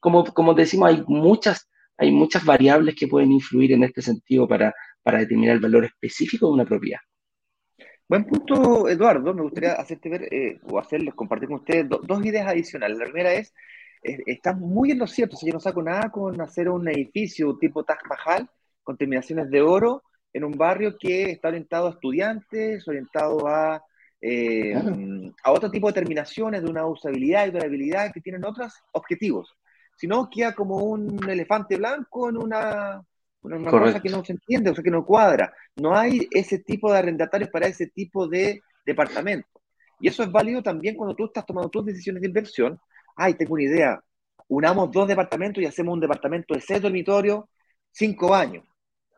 como, como decimos, hay muchas hay muchas variables que pueden influir en este sentido para, para determinar el valor específico de una propiedad. Buen punto, Eduardo. Me gustaría hacerte ver eh, o hacerles compartir con ustedes dos ideas adicionales. La primera es, está muy en lo cierto, si yo no saco nada con hacer un edificio tipo Taj Mahal con terminaciones de oro en un barrio que está orientado a estudiantes, orientado a, eh, a otro tipo de terminaciones de una usabilidad y durabilidad que tienen otros objetivos sino queda como un elefante blanco en una, una cosa que no se entiende, o sea, que no cuadra. No hay ese tipo de arrendatarios para ese tipo de departamento. Y eso es válido también cuando tú estás tomando tus decisiones de inversión. Ay, tengo una idea. Unamos dos departamentos y hacemos un departamento de seis dormitorios, cinco baños,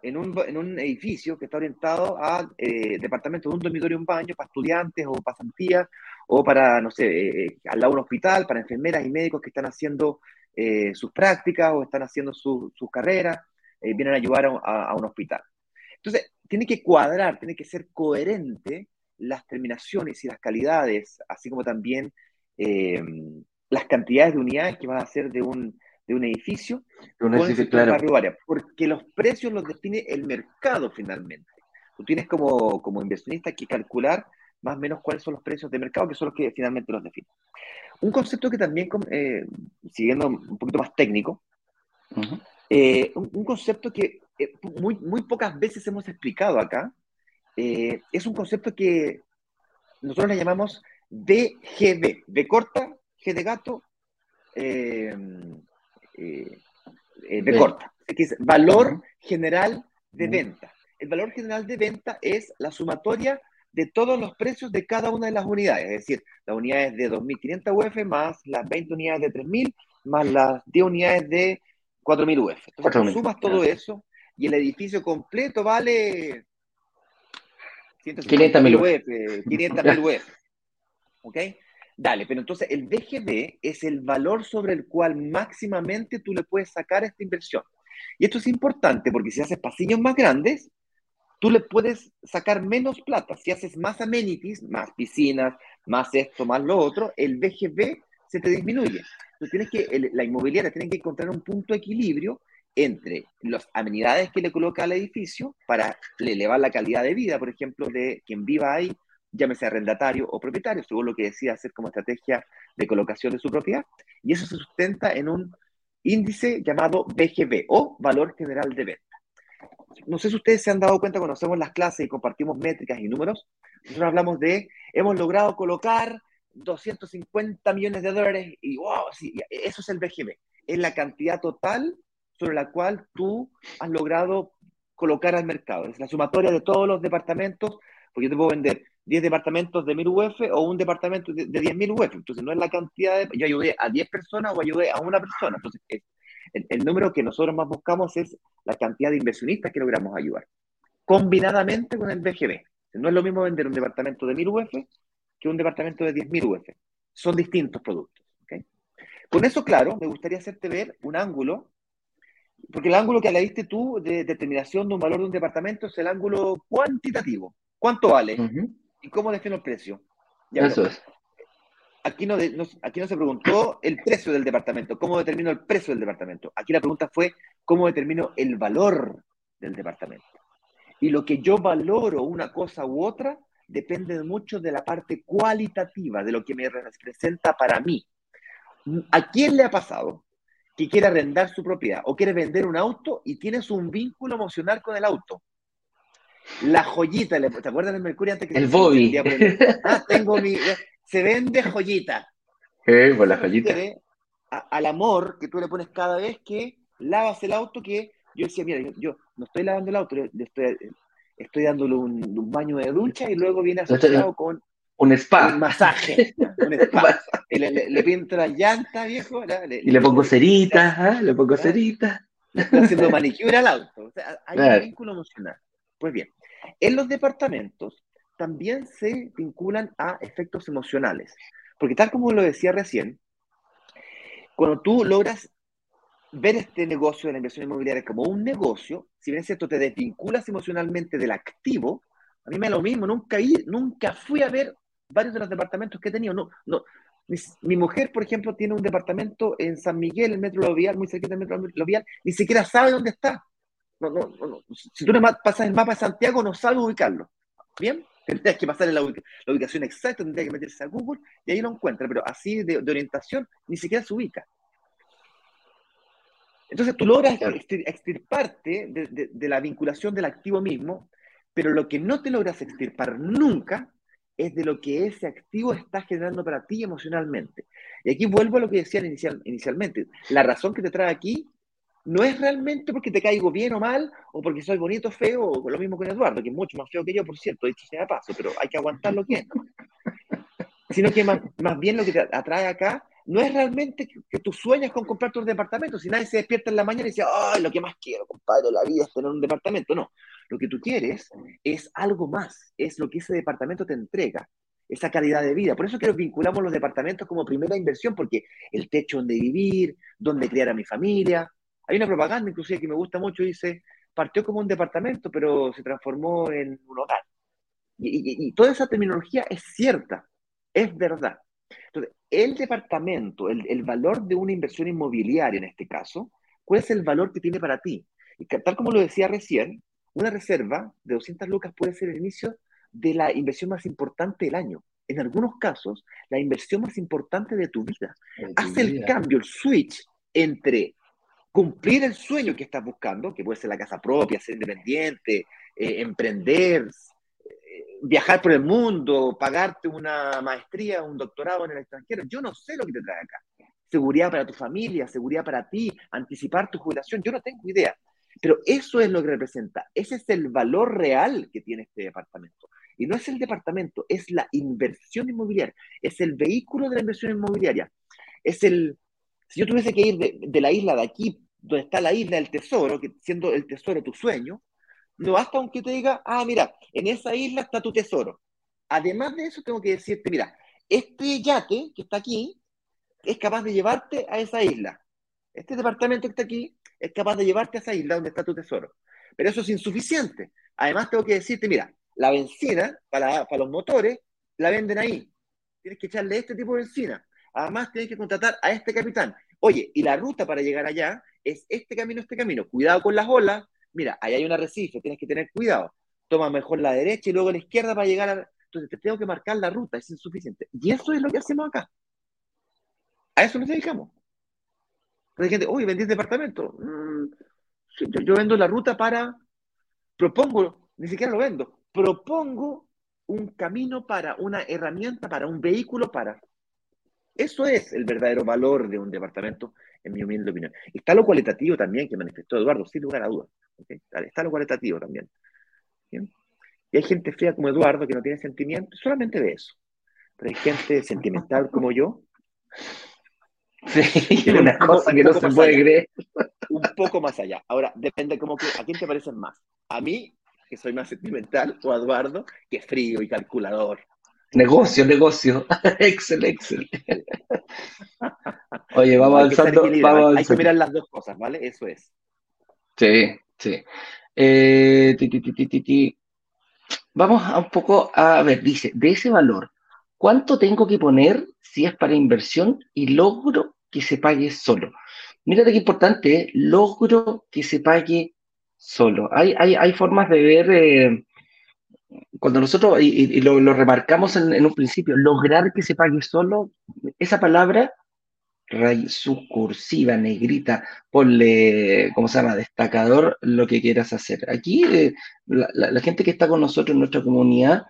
en un, en un edificio que está orientado a eh, departamentos de un dormitorio y un baño para estudiantes o pasantías o para, no sé, eh, eh, al lado de un hospital, para enfermeras y médicos que están haciendo eh, sus prácticas o están haciendo sus carreras, eh, vienen a ayudar a, un hospital. Entonces, tiene que cuadrar, tiene que ser coherente las terminaciones y las calidades, así como también las cantidades de unidades que van a ser de un, de un edificio, un edificio claro. porque los precios los define el mercado finalmente. Tú tienes como, como inversionista que calcular más o menos cuáles son los precios de mercado, que son los que finalmente los definen. Un concepto que también, eh, siguiendo un poquito más técnico, eh, un, concepto que eh, muy, muy pocas veces hemos explicado acá, es un concepto que nosotros le llamamos DGB, de corta, G de gato, de corta, que es valor general de venta. El valor general de venta es la sumatoria de todos los precios de cada una de las unidades, es decir, las unidades de 2.500 UF más las 20 unidades de 3.000 más las 10 unidades de 4.000 UF. Entonces, sumas todo eso y el edificio completo vale 500.000 UF, 500.000 UF. ¿Ok? Dale, pero entonces el BGB es el valor sobre el cual máximamente tú le puedes sacar esta inversión. Y esto es importante porque si haces pasillos más grandes, tú le puedes sacar menos plata. Si haces más amenities, más piscinas, más esto, más lo otro, el BGB se te disminuye. Entonces tienes que, la inmobiliaria tiene que encontrar un punto de equilibrio entre las amenidades que le coloca al edificio para elevar la calidad de vida, por ejemplo, de quien viva ahí, llámese arrendatario o propietario, según lo que decida hacer como estrategia de colocación de su propiedad, y eso se sustenta en un índice llamado BGB o valor general de venta no sé si ustedes se han dado cuenta cuando hacemos las clases y compartimos métricas y números, nosotros hablamos de, hemos logrado colocar 250 millones de dólares y wow, eso es el BGB, es la cantidad total sobre la cual tú has logrado colocar al mercado. Es la sumatoria de todos los departamentos, porque yo te puedo vender 10 departamentos de 1000 UF o un departamento de, de 10.000 UF. Entonces, no es la cantidad de. Yo ayudé a 10 personas o ayudé a una persona. Entonces, el, número que nosotros más buscamos es la cantidad de inversionistas que logramos ayudar, combinadamente con el BGB. No es lo mismo vender un departamento de 1000 UF que un departamento de 10.000 UF. Son distintos productos. Con eso, claro, me gustaría hacerte ver un ángulo, porque el ángulo que le diste tú de determinación de un valor de un departamento es el ángulo cuantitativo. ¿Cuánto vale? Uh -huh. ¿Y cómo defino el precio? Ya, eso es. Aquí no, no, aquí no se preguntó el precio del departamento, cómo determino el precio del departamento. Aquí la pregunta fue cómo determino el valor del departamento. Y lo que yo valoro una cosa u otra depende mucho de la parte cualitativa, de lo que me representa para mí. ¿A quién le ha pasado que quiere arrendar su propiedad o quiere vender un auto y tienes un vínculo emocional con el auto? La joyita, ¿te acuerdas del Mercurio antes que El Bobby. Ah, tengo mi. Se vende joyita. Eh, pues la joyita. A, al amor que tú le pones cada vez que lavas el auto, que yo decía, mira, yo, yo no estoy lavando el auto, le estoy, estoy dándole un, un, baño de ducha y luego viene asociado con un spa. Un masaje. Un spa. le, le, le, pinto las llantas, viejo. Le, y le pongo ceritas, ¿eh? le pongo ceritas. Está haciendo manicure al auto. O sea, hay claro. un vínculo emocional. Pues bien, en los departamentos también se vinculan a efectos emocionales. Porque tal como lo decía recién, cuando tú logras ver este negocio de la inversión inmobiliaria como un negocio, si bien es cierto, te desvinculas emocionalmente del activo, a mí me da lo mismo, nunca, ir, nunca fui a ver varios de los departamentos que he tenido. No, no, mi, mujer, por ejemplo, tiene un departamento en San Miguel, el Metro Lovial, muy cerquita del Metro Lovial, ni siquiera sabe dónde está. No, no, no, si tú le pasas el mapa de Santiago, no sabe ubicarlo. ¿Bien? Tendrías que pasar la, ubic la, ubicación exacta, tendrías que meterse a Google y ahí lo encuentra, pero así de, orientación ni siquiera se ubica. Entonces tú logras extirparte de, la vinculación del activo mismo, pero lo que no te logras extirpar nunca es de lo que ese activo está generando para ti emocionalmente. Y aquí vuelvo a lo que decían inicial, inicialmente. La razón que te trae aquí no es realmente porque te caigo bien o mal, o porque soy bonito o feo, o lo mismo con Eduardo, que es mucho más feo que yo, por cierto, dicho sea paso, pero hay que aguantar lo que es. Sino que más, más bien lo que te atrae acá no es realmente que, que, tú sueñas con comprar tu departamento. Si nadie se despierta en la mañana y dice, ay, lo que más quiero, compadre, la vida es tener un departamento. No, lo que tú quieres es algo más, es lo que ese departamento te entrega, esa calidad de vida. Por eso que nos vinculamos los departamentos como primera inversión, porque el techo donde vivir, donde criar a mi familia. Hay una propaganda inclusive que me gusta mucho, dice, partió como un departamento, pero se transformó en un hogar. Y, y, y toda esa terminología es cierta, es verdad. Entonces, el departamento, el, el, valor de una inversión inmobiliaria en este caso, ¿cuál es el valor que tiene para ti? Y tal como lo decía recién, una reserva de 200 lucas puede ser el inicio de la inversión más importante del año. En algunos casos, la inversión más importante de tu vida. Hace el cambio, el switch entre cumplir el sueño que estás buscando, que puede ser la casa propia, ser independiente, eh, emprender, viajar por el mundo, pagarte una maestría, un doctorado en el extranjero. Yo no sé lo que te trae acá. Seguridad para tu familia, seguridad para ti, anticipar tu jubilación, yo no tengo idea. Pero eso es lo que representa. Ese es el valor real que tiene este departamento. Y no es el departamento, es la inversión inmobiliaria. Es el vehículo de la inversión inmobiliaria. Es el. Si yo tuviese que ir de, la isla de aquí, donde está la isla del tesoro, que siendo el tesoro tu sueño, no basta aunque te diga, ah, mira, en esa isla está tu tesoro. Además de eso, tengo que decirte, mira, este yate que está aquí es capaz de llevarte a esa isla. Este departamento que está aquí es capaz de llevarte a esa isla donde está tu tesoro. Pero eso es insuficiente. Además, tengo que decirte, mira, la benzina para, para los motores la venden ahí. Tienes que echarle este tipo de benzina. Además, tienes que contratar a este capitán. Oye, y la ruta para llegar allá es este camino, este camino. Cuidado con las olas, mira, ahí hay un arrecife, tienes que tener cuidado. Toma mejor la derecha y luego la izquierda para llegar a... Entonces te tengo que marcar la ruta, es insuficiente. Y eso es lo que hacemos acá. A eso nos dedicamos. Entonces hay gente, uy, vendí departamento. Mm, yo vendo la ruta para... Propongo, ni siquiera lo vendo, propongo un camino para, una herramienta para, un vehículo para. Eso es el verdadero valor de un departamento, en mi humilde opinión. Está lo cualitativo también que manifestó Eduardo, sin lugar a dudas. Está lo cualitativo también. Y hay gente fea como Eduardo que no tiene sentimiento solamente de eso. Pero hay gente sentimental como yo. Sí, una cosa que no se puede creer. Un poco más allá. Ahora, depende cómo que, a quién te parecen más. A mí, que soy más sentimental, o a Eduardo, que es frío y calculador. Negocio, negocio. excel, excel. Oye, vamos avanzando. Vamos Hay que mirar las dos cosas, ¿vale? Eso es. Sí, sí. Eh, Vamos a un poco a ver, dice, de ese valor, ¿cuánto tengo que poner si es para inversión y logro que se pague solo? Mírate qué importante, ¿eh? logro que se pague solo. Hay, hay, hay formas de ver, eh, cuando nosotros, y, lo, remarcamos en, un principio, lograr que se pague solo, esa palabra subcursiva, negrita, ponle, ¿cómo se llama?, destacador, lo que quieras hacer. Aquí eh, la, gente que está con nosotros en nuestra comunidad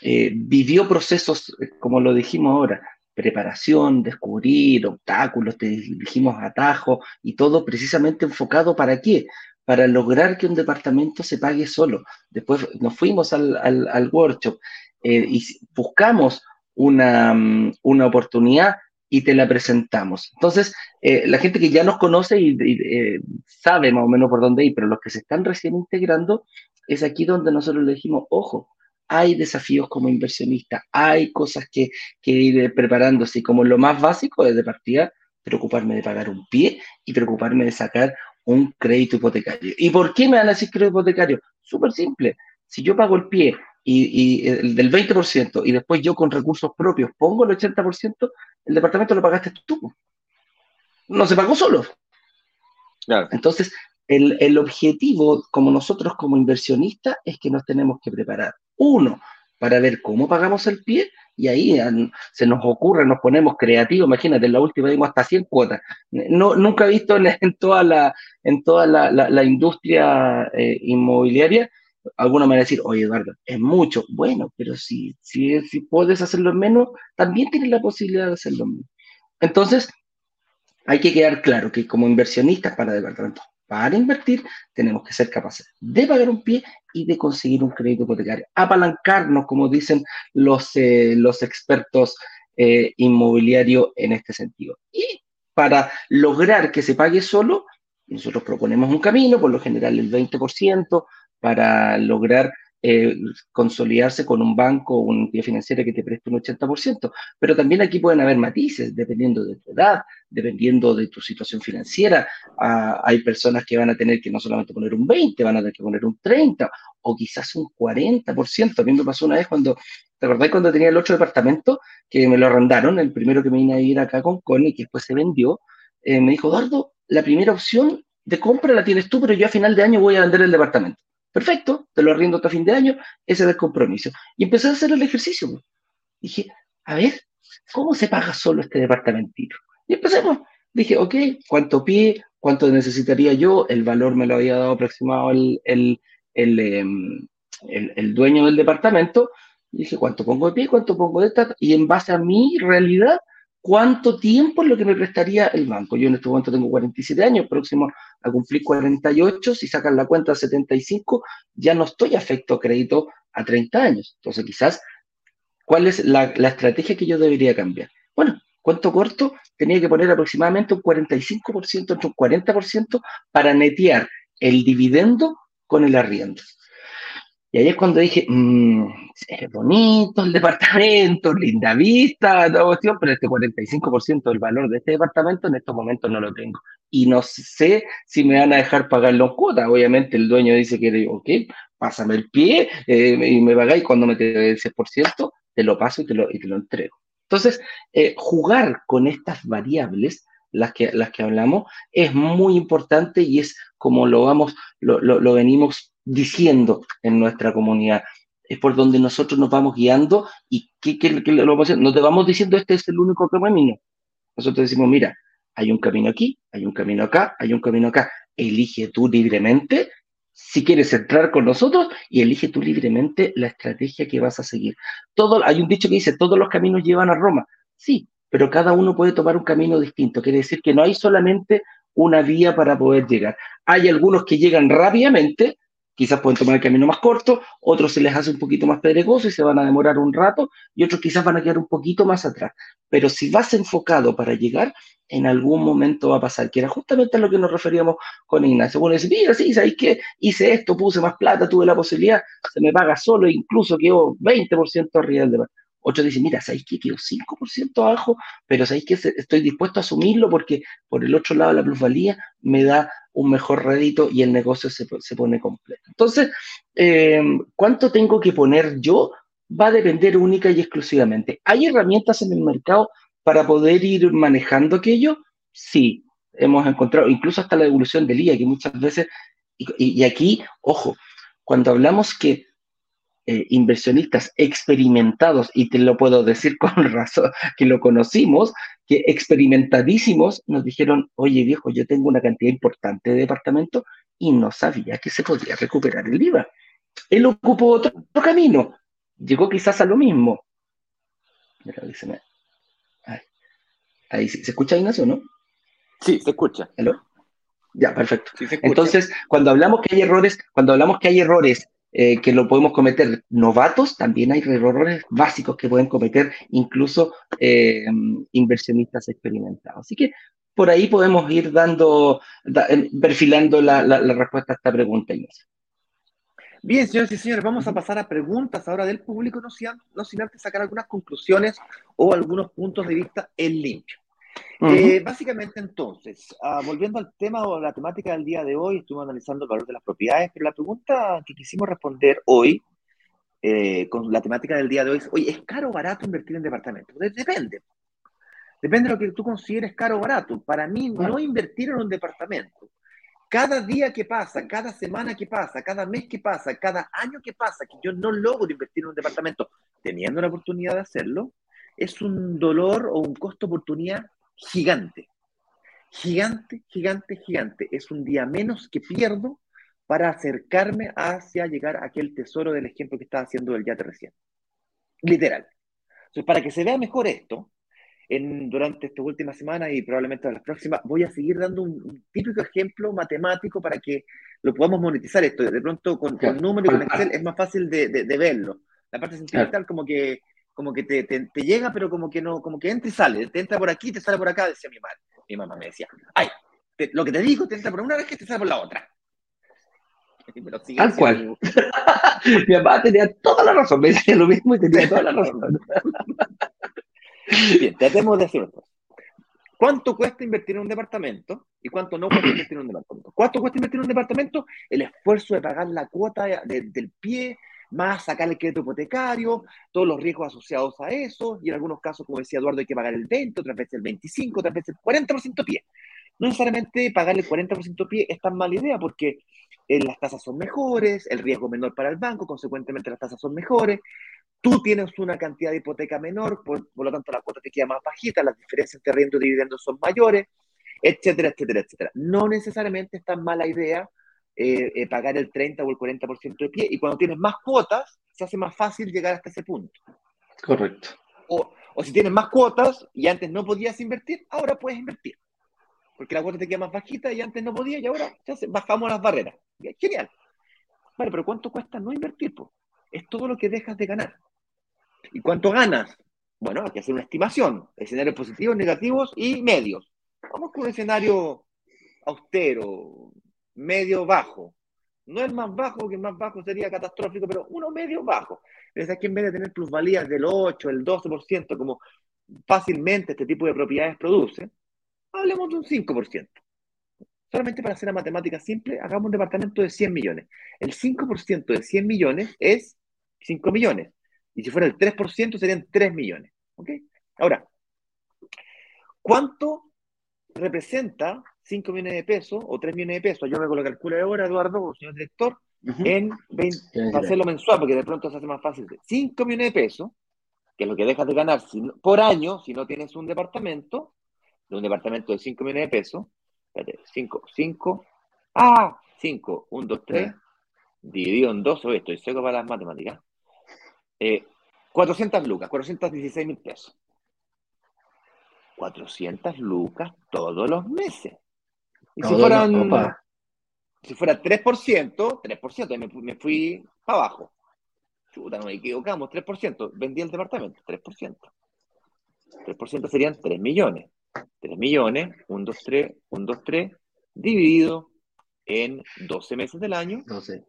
eh, vivió procesos, eh, como lo dijimos ahora, preparación, descubrir obstáculos, te dijimos atajos y todo precisamente enfocado para qué? Para lograr que un departamento se pague solo. Después nos fuimos al, al, workshop y buscamos una, mm, una oportunidad y te la presentamos. Entonces, eh, la gente que ya nos conoce y, eh, sabe más o menos por dónde ir, pero los que se están recién integrando, es aquí donde nosotros le dijimos, ojo, hay desafíos como inversionista, hay cosas que, que ir preparándose, como lo más básico es de partida, preocuparme de pagar un pie y preocuparme de sacar un crédito hipotecario. ¿Y por qué me van a decir crédito hipotecario? Súper simple. Si yo pago el pie y, el del 20% y después yo con recursos propios pongo el 80%, el departamento lo pagaste tú. No se pagó solo. Entonces, el, el, objetivo, como nosotros como inversionistas, es que nos tenemos que preparar. Uno, para ver cómo pagamos el pie, y ahí se nos ocurre, nos ponemos creativos. Imagínate, en la última dimos hasta 100 cuotas. No, nunca he visto en, toda la, en toda la, la, industria eh, inmobiliaria algunos me van a decir, oye Eduardo, es mucho. Bueno, pero si, si, si puedes hacerlo menos, también tienes la posibilidad de hacerlo menos. Entonces, hay que quedar claro que como inversionistas para departamentos, para invertir, tenemos que ser capaces de pagar un pie y de conseguir un crédito hipotecario. Apalancarnos, como dicen los, eh, los expertos eh, inmobiliarios en este sentido. Y para lograr que se pague solo, nosotros proponemos un camino, por lo general el 20%, para lograr eh, consolidarse con un banco o una entidad financiera que te preste un 80%. Pero también aquí pueden haber matices, dependiendo de tu edad, dependiendo de tu situación financiera. Ah, hay personas que van a tener que no solamente poner un 20, van a tener que poner un 30 o quizás un 40%. A mí me pasó una vez cuando, ¿te acordás cuando tenía el otro departamento que me lo arrendaron? El primero que me vine a ir acá con Connie, que después se vendió, eh, me dijo, Eduardo, la primera opción de compra la tienes tú, pero yo a final de año voy a vender el departamento. Perfecto, te lo arriendo hasta fin de año, ese es compromiso. Y empecé a hacer el ejercicio. Dije, a ver, ¿cómo se paga solo este departamentito? Y empecemos. Dije, ok, ¿cuánto pie? ¿Cuánto necesitaría yo? El valor me lo había dado aproximado el, el, el, em, el dueño del departamento. dije, ¿cuánto pongo de pie? ¿Cuánto pongo de esta? Y en base a mi realidad, ¿cuánto tiempo es lo que me prestaría el banco? Yo en este momento tengo 47 años, próximo a cumplir 48, si sacan la cuenta 75, ya no estoy afecto a crédito a 30 años. Entonces, quizás, ¿cuál es la, estrategia que yo debería cambiar? Bueno, cuánto corto, tenía que poner aproximadamente un 45%, entre un 40% para netear el dividendo con el arriendo. Y ahí es cuando dije, mmm, es bonito el departamento, linda vista, toda cuestión, pero este 45% del valor de este departamento en estos momentos no lo tengo. Y no sé si me van a dejar pagar los cuotas. Obviamente el dueño dice que, ok, pásame el pie eh, y me pagáis cuando me te el 6%, te lo paso y te lo, te lo entrego. Entonces, eh, jugar con estas variables las que, las que hablamos, es muy importante y es como lo vamos, lo, lo, lo venimos diciendo en nuestra comunidad. Es por donde nosotros nos vamos guiando y ¿qué, qué, lo vamos No te vamos diciendo este es el único camino. Nosotros decimos, mira, hay un camino aquí, hay un camino acá, hay un camino acá. Elige tú libremente si quieres entrar con nosotros y elige tú libremente la estrategia que vas a seguir. Todo, hay un dicho que dice, todos los caminos llevan a Roma. Sí, pero cada uno puede tomar un camino distinto. Quiere decir que no hay solamente una vía para poder llegar. Hay algunos que llegan rápidamente, quizás pueden tomar el camino más corto, otros se les hace un poquito más pedregoso y se van a demorar un rato, y otros quizás van a quedar un poquito más atrás. Pero si vas enfocado para llegar, en algún momento va a pasar, que era justamente a lo que nos referíamos con Ignacio. Bueno, dice, mira, sí, ¿sabéis qué? Hice esto, puse más plata, tuve la posibilidad, se me paga solo, incluso quedó 20% arriba del demás. Otros dicen, mira, ¿sabéis qué? Quedó 5% abajo, pero ¿sabéis qué? Estoy dispuesto a asumirlo porque por el otro lado la plusvalía me da un mejor rédito y el negocio se, se pone completo. Entonces, eh, ¿cuánto tengo que poner yo? Va a depender única y exclusivamente. ¿Hay herramientas en el mercado para poder ir manejando aquello, sí, hemos encontrado, incluso hasta la evolución del IA, que muchas veces, y, aquí, ojo, cuando hablamos que eh, inversionistas experimentados, y te lo puedo decir con razón, que lo conocimos, que experimentadísimos nos dijeron, oye viejo, yo tengo una cantidad importante de departamentos y no sabía que se podía recuperar el IVA. Él ocupó otro, camino, llegó quizás a lo mismo. Mira, Ahí ¿Se escucha, Ignacio, no? Sí, se escucha. Ya, perfecto. Entonces, cuando hablamos que hay errores, cuando hablamos que hay errores eh, que lo podemos cometer novatos, también hay errores básicos que pueden cometer incluso eh, inversionistas experimentados. Así que por ahí podemos ir dando, eh, perfilando la, respuesta a esta pregunta, Ignacio. Bien, señores y señores, vamos a pasar a preguntas ahora del público, no sin, no sin antes sacar algunas conclusiones o algunos puntos de vista en limpio. Eh, básicamente entonces, ah, volviendo al tema o la temática del día de hoy, estuvimos analizando el valor de las propiedades, pero la pregunta que quisimos responder hoy eh, con la temática del día de hoy es, oye, ¿es caro o barato invertir en departamentos? Depende. Depende de lo que tú consideres caro o barato. Para mí, no invertir en un departamento cada día que pasa, cada semana que pasa, cada mes que pasa, cada año que pasa, que yo no logro invertir en un departamento teniendo la oportunidad de hacerlo, es un dolor o un costo oportunidad gigante. Gigante, gigante, gigante. Es un día menos que pierdo para acercarme hacia llegar a aquel tesoro del ejemplo que estaba haciendo el yate recién. Literal. Entonces, para que se vea mejor esto, durante esta última semana y probablemente las próximas, voy a seguir dando un, típico ejemplo matemático para que lo podamos monetizar esto. De pronto, con, con números y con Excel es más fácil de, de, verlo. La parte sentimental como que, como que te, te, llega, pero como que no, como que entra y sale. Te entra por aquí, te sale por acá, decía mi madre. Mi mamá me decía, ay, lo que te digo te entra por una vez que te sale por la otra. Tal cual. mi mamá tenía toda la razón, me decía lo mismo y tenía toda la razón. Bien, tratemos de hacerlo. ¿Cuánto cuesta invertir en un departamento y cuánto no cuesta invertir en un departamento? ¿Cuánto cuesta invertir en un departamento? El esfuerzo de pagar la cuota del pie, más sacar el crédito hipotecario, todos los riesgos asociados a eso, y en algunos casos, como decía Eduardo, hay que pagar el 20, otras veces el 25, otras veces el 40% pie. No necesariamente pagar el 40% pie es tan mala idea porque eh, las tasas son mejores, el riesgo menor para el banco, consecuentemente las tasas son mejores, tú tienes una cantidad de hipoteca menor, por, lo tanto la cuota te queda más bajita, las diferencias entre riendo y dividendos son mayores, etcétera, etcétera, etcétera. No necesariamente es tan mala idea eh, eh, pagar el 30 o el 40% de pie, y cuando tienes más cuotas, se hace más fácil llegar hasta ese punto. Correcto. O, o si tienes más cuotas y antes no podías invertir, ahora puedes invertir. Porque la cuota te queda más bajita y antes no podías y ahora ya bajamos las barreras. Genial. Vale, pero ¿cuánto cuesta no invertir? Es todo lo que dejas de ganar. ¿Y cuánto ganas? Bueno, hay que hacer una estimación. Escenarios positivos, negativos y medios. Vamos con un escenario austero, medio bajo. No es más bajo, que más bajo sería catastrófico, pero uno medio bajo. Es que en vez de tener plusvalías del 8, el 12%, como fácilmente este tipo de propiedades produce, hablemos de un 5%. Solamente para hacer la matemática simple, hagamos un departamento de 100 millones. El 5% de 100 millones es 5 millones. Y si fuera el 3%, serían 3 millones. ¿Ok? Ahora, ¿cuánto representa 5 millones de pesos o 3 millones de pesos? Yo me lo calculo ahora, Eduardo, señor director, en 20, para hacerlo mensual, porque de pronto se hace más fácil. 5 millones de pesos, que es lo que dejas de ganar por año si no tienes un departamento, de un departamento de 5 millones de pesos. Espérate, 5, 5, ah, 5, 1, 2, 3, dividido en 2, estoy seco para las matemáticas. 400 eh, lucas, 416 mil pesos. 400 lucas todos los meses. Y si fueran, si fuera 3%, 3%, me, me fui para abajo. Chuta, nos equivocamos, 3%. Vendí el departamento, 3%. 3% serían 3 millones. 3 millones, 1, 2, 3, 1, 2, 3, dividido en 12 meses del año. 12.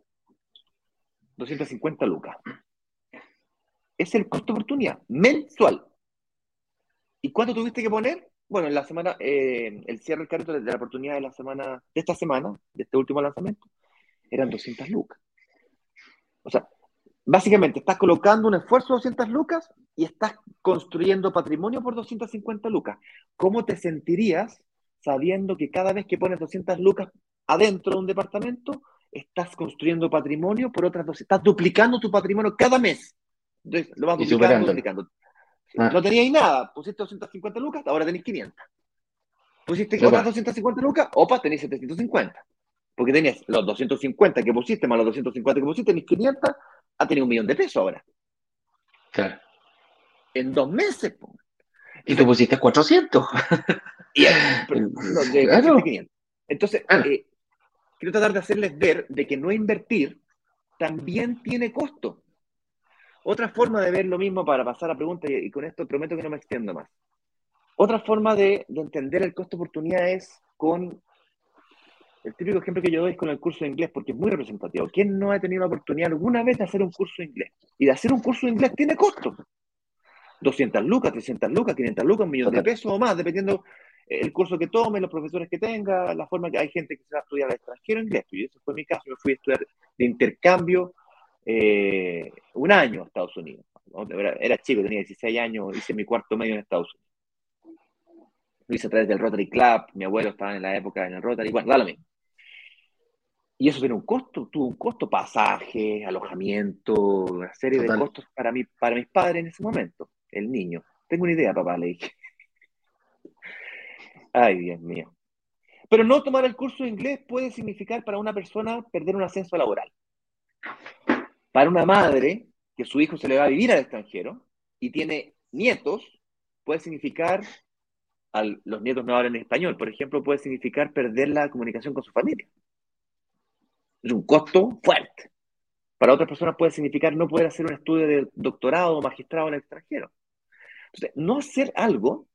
250 lucas. Es el costo de oportunidad mensual. ¿Y cuánto tuviste que poner? Bueno, en la semana, eh, el cierre del carrito de la oportunidad de la semana, de esta semana, de este último lanzamiento, eran 200 lucas. O sea, básicamente estás colocando un esfuerzo de 200 lucas y estás construyendo patrimonio por 250 lucas. ¿Cómo te sentirías sabiendo que cada vez que pones 200 lucas adentro de un departamento, estás construyendo patrimonio por otras dos, estás duplicando tu patrimonio cada mes. Entonces, lo vas duplicando, duplicando. Ah. No teníais nada, pusiste 250 lucas, ahora tenéis 500. Pusiste otras 250 lucas, opa, tenéis 750. Porque tenías los 250 que pusiste más los 250 que pusiste, tenéis 500, ha tenido un millón de pesos ahora. Claro. En dos meses. Y tú pusiste 400. y, claro. Entonces, eh, quiero tratar de hacerles ver de que no invertir también tiene costo. Otra forma de ver lo mismo para pasar a preguntas, y, con esto prometo que no me extiendo más. Otra forma de, de entender el costo de oportunidad es con el típico ejemplo que yo doy es con el curso de inglés, porque es muy representativo. ¿Quién no ha tenido la oportunidad alguna vez de hacer un curso de inglés? Y de hacer un curso de inglés tiene costo. 200 lucas, 300 lucas, 500 lucas, un millón de pesos o más, dependiendo el curso que tome, los profesores que tenga, la forma que hay gente que se va a estudiar al extranjero inglés. Y eso fue mi caso, me fui a estudiar de intercambio eh, un año a Estados Unidos. Era, chico, tenía 16 años, hice mi cuarto medio en Estados Unidos. Lo hice a través del Rotary Club, mi abuelo estaba en la época en el Rotary, bueno, da lo mismo. Y eso tiene un costo, tuvo un costo, pasaje, alojamiento, una serie de costos para, mí, para mis padres en ese momento, el niño. Tengo una idea, papá, le dije. Ay, Dios mío. Pero no tomar el curso de inglés puede significar para una persona perder un ascenso laboral. Para una madre que su hijo se le va a vivir al extranjero y tiene nietos, puede significar, los nietos no hablan español, por ejemplo, puede significar perder la comunicación con su familia. Es un costo fuerte. Para otras personas puede significar no poder hacer un estudio de doctorado o magistrado en el extranjero. Entonces, no hacer algo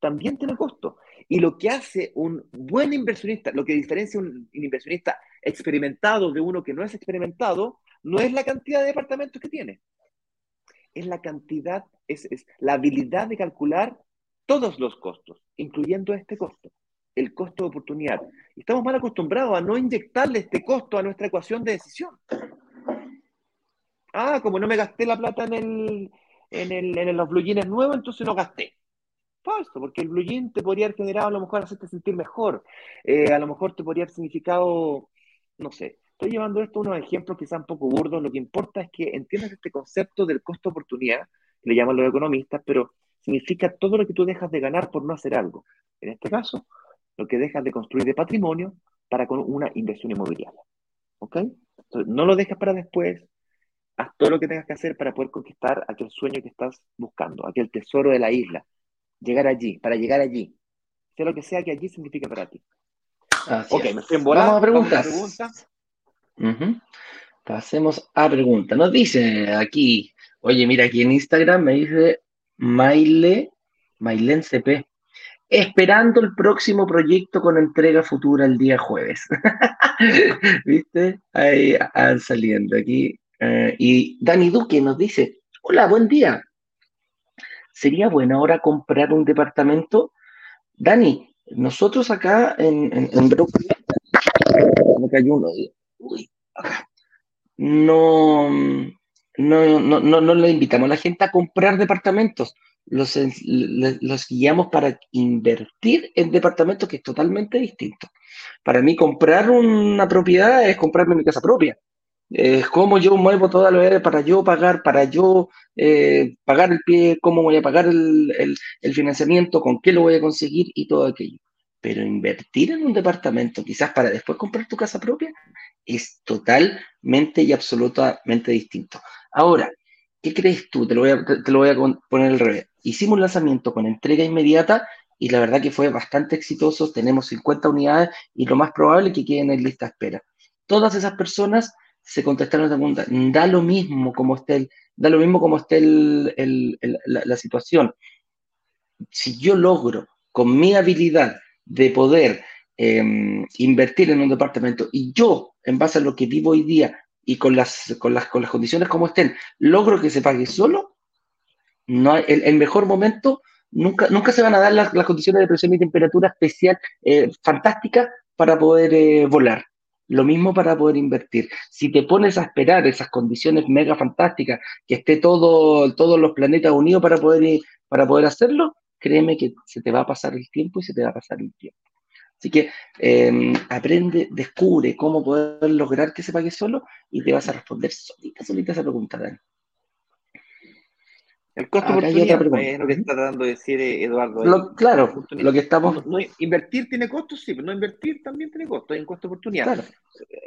también tiene costo. Y lo que hace un buen inversionista, lo que diferencia un inversionista experimentado de uno que no es experimentado, no es la cantidad de departamentos que tiene, es la cantidad, es, la habilidad de calcular todos los costos, incluyendo este costo, el costo de oportunidad. Estamos mal acostumbrados a no inyectarle este costo a nuestra ecuación de decisión. Ah, como no me gasté la plata en, el, en, el, en los blue jeans nuevos, entonces no gasté falso, porque el blue jean te podría haber generado a lo mejor hacerte sentir mejor, eh, a lo mejor te podría haber significado, no sé, estoy llevando esto a unos ejemplos quizá un poco burdos, lo que importa es que entiendas este concepto del costo-oportunidad, que le llaman los economistas, pero significa todo lo que tú dejas de ganar por no hacer algo. En este caso, lo que dejas de construir de patrimonio para con una inversión inmobiliaria. ¿Ok? Entonces, no lo dejas para después, haz todo lo que tengas que hacer para poder conquistar aquel sueño que estás buscando, aquel tesoro de la isla, llegar allí, para llegar allí. Sea lo que sea que allí significa para ti. ok, me estoy en Vamos a preguntas. Pasemos a preguntas. Nos dice aquí, oye, mira, aquí en Instagram me dice Maile, Mailen CP, esperando el próximo proyecto con entrega futura el día jueves. ¿Viste? Ahí saliendo aquí. Eh, y Dani Duque nos dice, hola, buen día. ¿sería bueno ahora comprar un departamento? Dani, nosotros acá en, en, en Brooklyn, uy, No, no, no, no, no le invitamos a la gente a comprar departamentos, los, los guiamos para invertir en departamentos que es totalmente distinto. Para mí comprar una propiedad es comprarme mi casa propia. Es cómo yo muevo toda la vida para yo pagar, para yo eh, pagar el pie, cómo voy a pagar el, financiamiento, con qué lo voy a conseguir y todo aquello. Pero invertir en un departamento, quizás para después comprar tu casa propia, es totalmente y absolutamente distinto. Ahora, ¿qué crees tú? Te lo voy a, poner al revés. Hicimos un lanzamiento con entrega inmediata y la verdad que fue bastante exitoso. Tenemos 50 unidades y lo más probable es que queden en lista espera. Todas esas personas se contestaron esa pregunta. Da lo mismo como esté, da lo mismo como esté la, situación. Si yo logro con mi habilidad de poder em, invertir en un departamento y yo, en base a lo que vivo hoy día y con las, con las, con las condiciones como estén, logro que se pague solo, no el, mejor momento, nunca, nunca se van a dar las, condiciones de presión y temperatura especial eh, fantásticas para poder eh, volar. Lo mismo para poder invertir. Si te pones a esperar esas condiciones mega fantásticas, que esté todo, todos los planetas unidos para poder, para poder hacerlo, créeme que se te va a pasar el tiempo y se te va a pasar el tiempo. Así que em, aprende, descubre cómo poder lograr que se pague solo y te vas a responder solita, solita esa pregunta, Dani. El costo oportunidad es lo que está tratando de decir eh, Eduardo. claro, lo que estamos... invertir tiene costos, sí, pero no invertir también tiene costos, hay un costo oportunidad. Claro.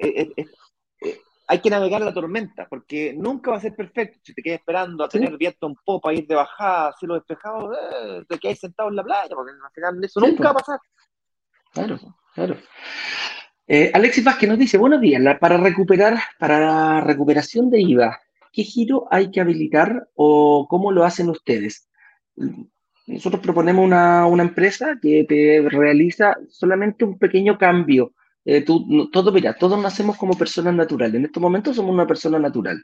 Eh, eh, hay que navegar la tormenta, porque nunca va a ser perfecto. Si te quedas esperando a tener viento en popa, ir de bajada, cielo despejado, te quedas sentado en la playa, porque al final eso nunca va a pasar. Claro, claro. Alexis Vázquez nos dice, buenos días, para recuperar, para la recuperación de IVA, ¿qué giro hay que habilitar o cómo lo hacen ustedes? Nosotros proponemos una, empresa que te realiza solamente un pequeño cambio. Eh, tú, todo, mira, todos nacemos como personas naturales. En estos momentos somos una persona natural.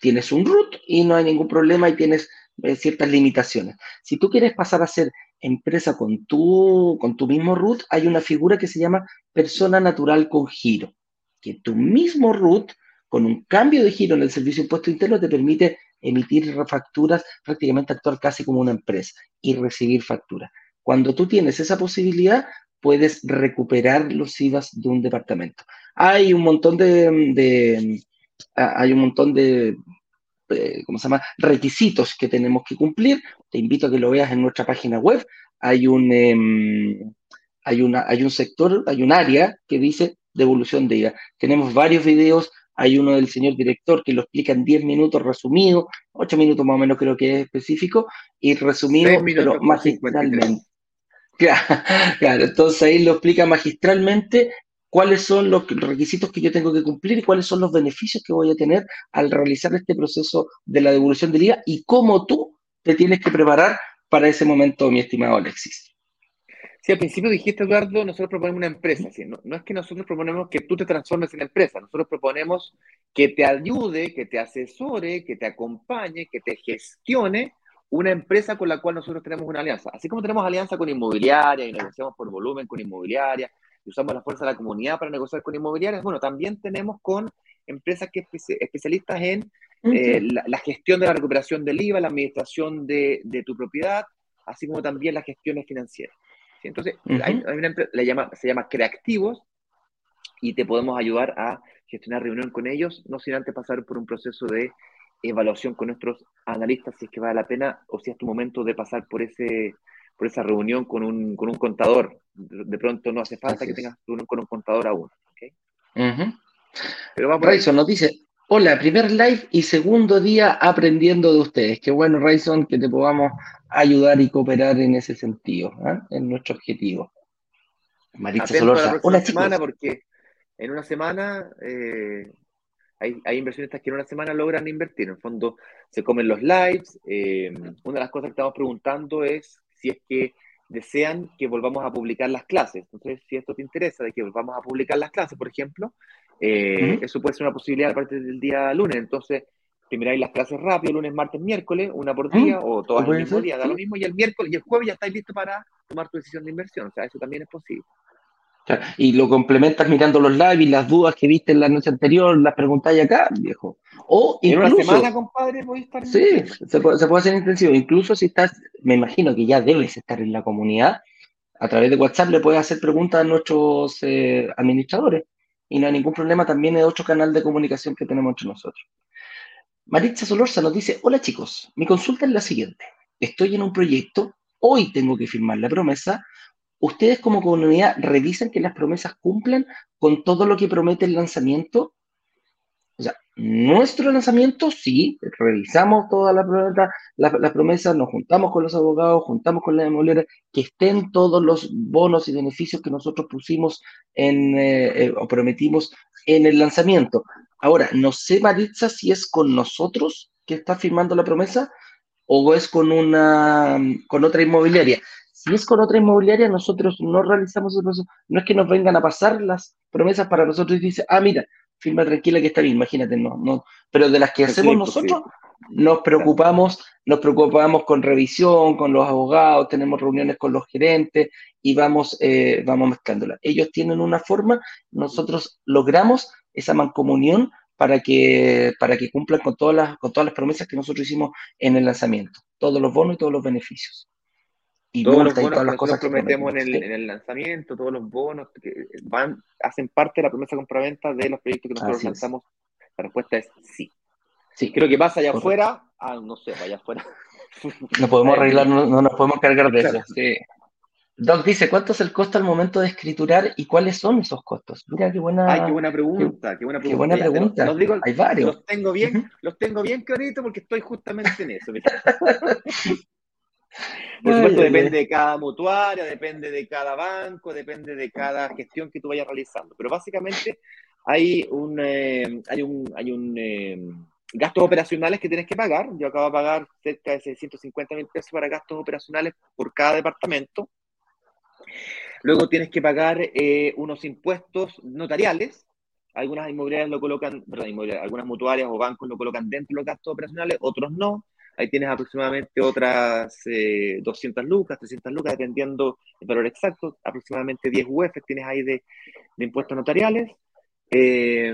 Tienes un root y no hay ningún problema y tienes eh, ciertas limitaciones. Si tú quieres pasar a ser empresa con tu, con tu mismo root, hay una figura que se llama persona natural con giro. Que tu mismo root con un cambio de giro en el servicio de impuesto interno te permite emitir facturas, prácticamente actuar casi como una empresa y recibir facturas. Cuando tú tienes esa posibilidad, puedes recuperar los IVAs de un departamento. Hay un montón de, ah, hay un montón de, eh, ¿cómo se llama? Requisitos que tenemos que cumplir. Te invito a que lo veas en nuestra página web. Hay un, em, hay una, hay un sector, hay un área que dice devolución de IVA. Tenemos varios videos hay uno del señor director que lo explica en 10 minutos resumido, 8 minutos más o menos creo que es específico, y resumido, pero magistralmente. Claro, entonces ahí lo explica magistralmente cuáles son los requisitos que yo tengo que cumplir y cuáles son los beneficios que voy a tener al realizar este proceso de la devolución del IVA y cómo tú te tienes que preparar para ese momento, mi estimado Alexis. Sí, al principio dijiste, Eduardo, nosotros proponemos una empresa. No, no, es que nosotros proponemos que tú te transformes en empresa, nosotros proponemos que te ayude, que te asesore, que te acompañe, que te gestione una empresa con la cual nosotros tenemos una alianza. Así como tenemos alianza con inmobiliaria y negociamos por volumen con inmobiliaria y usamos la fuerza de la comunidad para negociar con inmobiliarias, bueno, también tenemos con empresas que especialistas en eh, la, gestión de la recuperación del IVA, la administración de, de tu propiedad, así como también las gestiones financieras. Entonces, hay, una empresa, llama, se llama Creativos y te podemos ayudar a gestionar reunión con ellos, no sin antes pasar por un proceso de evaluación con nuestros analistas, si es que vale la pena o si es tu momento de pasar por ese por esa reunión con un, con un contador. De pronto no hace falta que tengas reunión con un contador aún. ¿okay? Pero vamos nos dice, hola, primer live y segundo día aprendiendo de ustedes. Qué bueno, Rayson, que te podamos ayudar y cooperar en ese sentido, ¿ah? en nuestro objetivo. Maritza Solorza, hola semana porque en una semana eh, hay, hay, inversionistas que en una semana logran invertir. En el fondo se comen los lives. Eh, una de las cosas que estamos preguntando es si es que desean que volvamos a publicar las clases. Entonces, si esto te interesa de que volvamos a publicar las clases, por ejemplo, eh, eso puede ser una posibilidad a partir del día lunes. Entonces, te miráis las clases rápido, lunes, martes, miércoles, una por día, ¿Mm? o todas el mismo día, da lo mismo, y el miércoles y el jueves ya estáis listos para tomar tu decisión de inversión. O sea, eso también es posible. Y lo complementas mirando los live y las dudas que viste en la noche anterior, las preguntáis acá, viejo. O incluso, en una semana, compadre, podéis estar Sí, se puede, se puede, hacer intensivo. Incluso si estás, me imagino que ya debes estar en la comunidad, a través de WhatsApp le puedes hacer preguntas a nuestros eh, administradores. Y no hay ningún problema, también es otro canal de comunicación que tenemos entre nosotros. Maritza Solorza nos dice, hola chicos, mi consulta es la siguiente. Estoy en un proyecto, hoy tengo que firmar la promesa. ¿Ustedes como comunidad revisan que las promesas cumplan con todo lo que promete el lanzamiento? O sea, nuestro lanzamiento, sí, revisamos todas las la, promesas, nos juntamos con los abogados, juntamos con la inmobiliaria, que estén todos los bonos y beneficios que nosotros pusimos en, eh, eh, o prometimos en el lanzamiento. Ahora, no sé, Maritza, si es con nosotros que está firmando la promesa o es con una con otra inmobiliaria. Si es con otra inmobiliaria, nosotros no realizamos el proceso. No es que nos vengan a pasar las promesas para nosotros y dice, ah, mira, firma tranquila que está bien, imagínate, no, no. Pero de las que hacemos nosotros, nos preocupamos, nos preocupamos con revisión, con los abogados, tenemos reuniones con los gerentes y vamos, eh, vamos mezclándolas. Ellos tienen una forma, nosotros logramos esa mancomunión para que, para que cumplan con todas, las, con todas las promesas que nosotros hicimos en el lanzamiento, todos los bonos y todos los beneficios. Y todos los bonos todas las cosas que prometemos en el, en el, lanzamiento, todos los bonos que van, hacen parte de la promesa de compraventa de los proyectos que nosotros lanzamos. La respuesta es sí. Sí. Creo que pasa allá afuera, ah, no sé, allá afuera. No podemos arreglar, no, nos podemos cargar de eso. Sí. Doc dice, ¿cuánto es el costo al momento de escriturar y cuáles son esos costos? Mira qué buena, Ay, qué buena pregunta, qué, buena pregunta. Qué buena pregunta. Los, digo, Hay varios. Los tengo bien, los tengo bien clarito porque estoy justamente en eso. Por supuesto, depende de cada mutuaria, depende de cada banco, depende de cada gestión que tú vayas realizando. Pero básicamente hay un, eh, hay un, hay un eh, gastos operacionales que tienes que pagar. Yo acabo de pagar cerca de 650 mil pesos para gastos operacionales por cada departamento. Luego tienes que pagar eh, unos impuestos notariales. Algunas inmobiliarias lo colocan, perdón, algunas mutuarias o bancos lo colocan dentro de los gastos operacionales, otros no. Ahí tienes aproximadamente otras 200 eh, lucas, 300 lucas, dependiendo del valor exacto. Aproximadamente 10 UF tienes ahí de, impuestos notariales. Eh,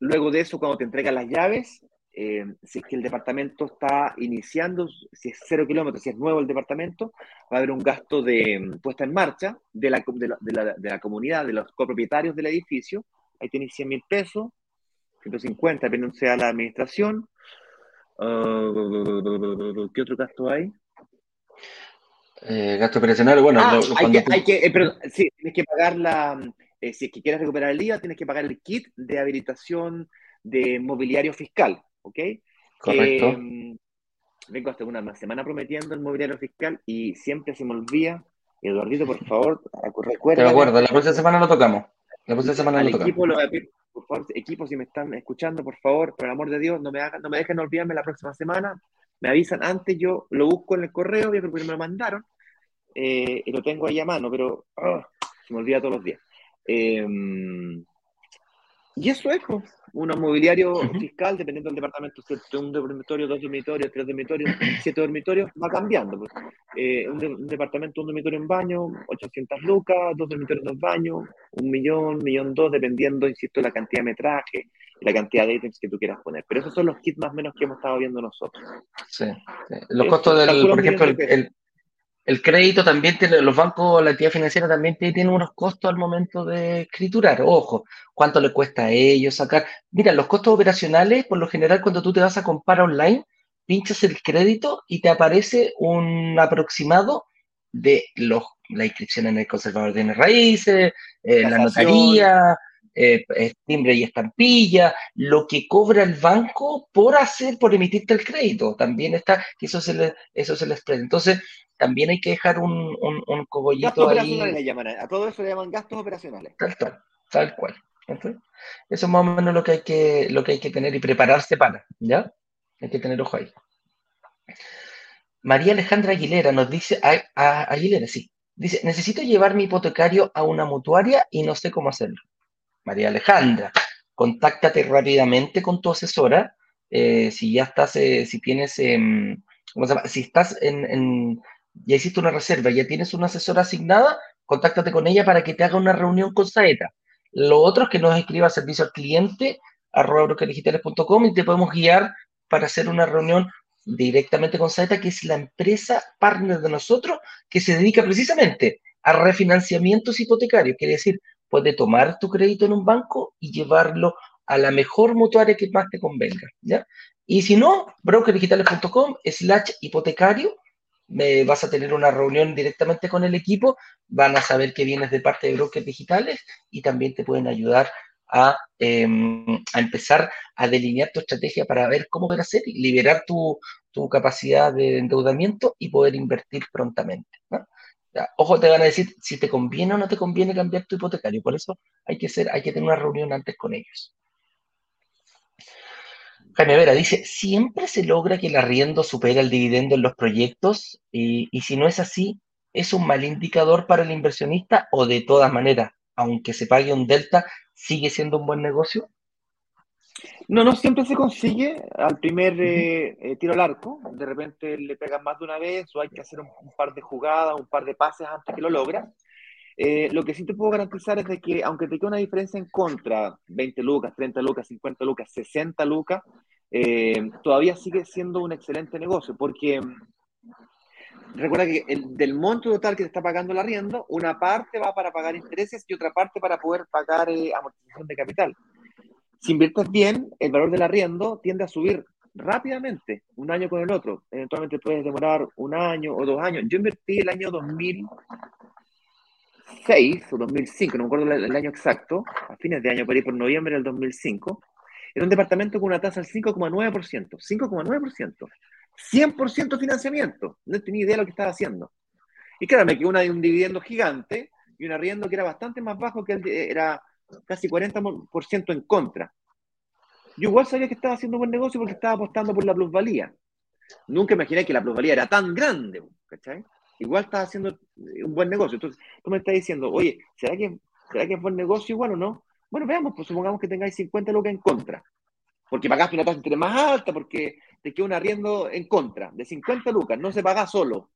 luego de eso, cuando te entregan las llaves, eh, si es que el departamento está iniciando, si es cero kilómetros, si es nuevo el departamento, va a haber un gasto de mm, puesta en marcha de la, de la, de la, comunidad, de los copropietarios del edificio. Ahí tienes 100 mil pesos, 150, dependiendo sea la administración. Ah, ¿Qué otro gasto hay? Eh, gasto operacional, bueno, ah, hay que, hay que eh, pero, sí, tienes que pagar la, mm, si es que quieres recuperar el día, tienes que pagar el kit de habilitación de mobiliario fiscal. ¿ok? Correcto. Eh, vengo hasta una semana prometiendo el mobiliario fiscal y siempre se me olvida. Eduardito, por favor, recuerda. De acuerdo, la próxima semana lo tocamos. La próxima semana lo equipo, por favor, equipo, si me están escuchando, por favor, por el amor de Dios, no me, hagan, no me dejen olvidarme la próxima semana. Me avisan antes, yo lo busco en el correo, yo creo que me lo mandaron eh, y lo tengo ahí a mano, pero ah, se me olvida todos los días. Eh, y eso es, pues, un mobiliario fiscal, dependiendo del departamento, un dormitorio, dos dormitorios, tres dormitorios, siete dormitorios, va cambiando. Pues. Eh, un, departamento, un dormitorio, un baño, 800 lucas, dos dormitorios, dos baños, un millón, millón dos, dependiendo, insisto, la cantidad de metraje la cantidad de ítems que tú quieras poner. Pero esos son los kits más o menos que hemos estado viendo nosotros. Sí, los costos del, por ejemplo, el, el crédito también tiene, los bancos, la entidad financiera también tiene unos costos al momento de escriturar. Ojo, cuánto le cuesta a ellos sacar. Mira, los costos operacionales, por lo general, cuando tú te vas a comprar online, pinchas el crédito y te aparece un aproximado de los, la inscripción en el conservador de raíces, eh, la notaría, eh, timbre y estampilla, lo que cobra el banco por hacer, por emitirte el crédito. También está, eso se le, eso se les prende. Entonces, también hay que dejar un, un, un cogollito gastos operacionales le llaman, a todo eso le llaman gastos operacionales. Tal, tal, tal cual. Eso es más o menos lo que hay que, lo que hay que tener y prepararse para, ¿ya? Hay que tener ojo ahí. María Alejandra Aguilera nos dice, a, Aguilera, sí, dice, necesito llevar mi hipotecario a una mutuaria y no sé cómo hacerlo. María Alejandra, contáctate rápidamente con tu asesora, eh, si ya estás, eh, si tienes, em, ¿cómo se llama? Si estás en ya hiciste una reserva, ya tienes una asesora asignada, contáctate con ella para que te haga una reunión con Saeta. Lo otro es que nos escriba servicio al cliente arroba brokerdigitales.com y te podemos guiar para hacer una reunión directamente con Saeta, que es la empresa partner de nosotros que se dedica precisamente a refinanciamientos hipotecarios. Quiere decir, puede tomar tu crédito en un banco y llevarlo a la mejor mutuaria que más te convenga. ¿ya? Y si no, brokerdigitales.com slash hipotecario vas a tener una reunión directamente con el equipo, van a saber que vienes de parte de brokers digitales y también te pueden ayudar a, em, a, empezar a delinear tu estrategia para ver cómo poder hacer y liberar tu, tu capacidad de endeudamiento y poder invertir prontamente. Ojo, te van a decir si te conviene o no te conviene cambiar tu hipotecario. Por eso hay que, ser, hay que tener una reunión antes con ellos. Jaime Vera dice, ¿siempre se logra que el arriendo supera el dividendo en los proyectos? Y, y si no es así, ¿es un mal indicador para el inversionista o de todas maneras, aunque se pague un delta, sigue siendo un buen negocio? No, no siempre se consigue al primer eh, eh, tiro al arco. De repente le pegan más de una vez o hay que hacer un, par de jugadas, un par de pases antes que lo logra. Eh, lo que sí te puedo garantizar es de que aunque te quede una diferencia en contra, 20 lucas, 30 lucas, 50 lucas, 60 lucas, todavía sigue siendo un excelente negocio porque recuerda que el, del monto total que te está pagando el arriendo, una parte va para pagar intereses y otra parte para poder pagar amortización de capital si inviertes bien, el valor del arriendo tiende a subir rápidamente, un año con el otro. Eventualmente puedes demorar un año o dos años. Yo invertí el año 2006 o 2005, no me acuerdo el año exacto, a fines de año, por ahí por noviembre del 2005, en un departamento con una tasa del 5,9%. 5,9%. 100% financiamiento. No tenía idea de lo que estaba haciendo. Y claro, me quedó un dividendo gigante y un arriendo que era bastante más bajo que el era casi 40% en contra. Yo igual sabía que estaba haciendo buen negocio porque estaba apostando por la plusvalía. Nunca imaginé que la plusvalía era tan grande. Igual estaba haciendo un buen negocio. Entonces, tú me estás diciendo, oye, ¿será que, ¿será que es buen negocio igual o no? Bueno, veamos, pues supongamos que tengáis 50 lucas en contra. Porque pagaste una tasa más alta, porque te queda un arriendo en contra de 50 lucas, no se paga solo.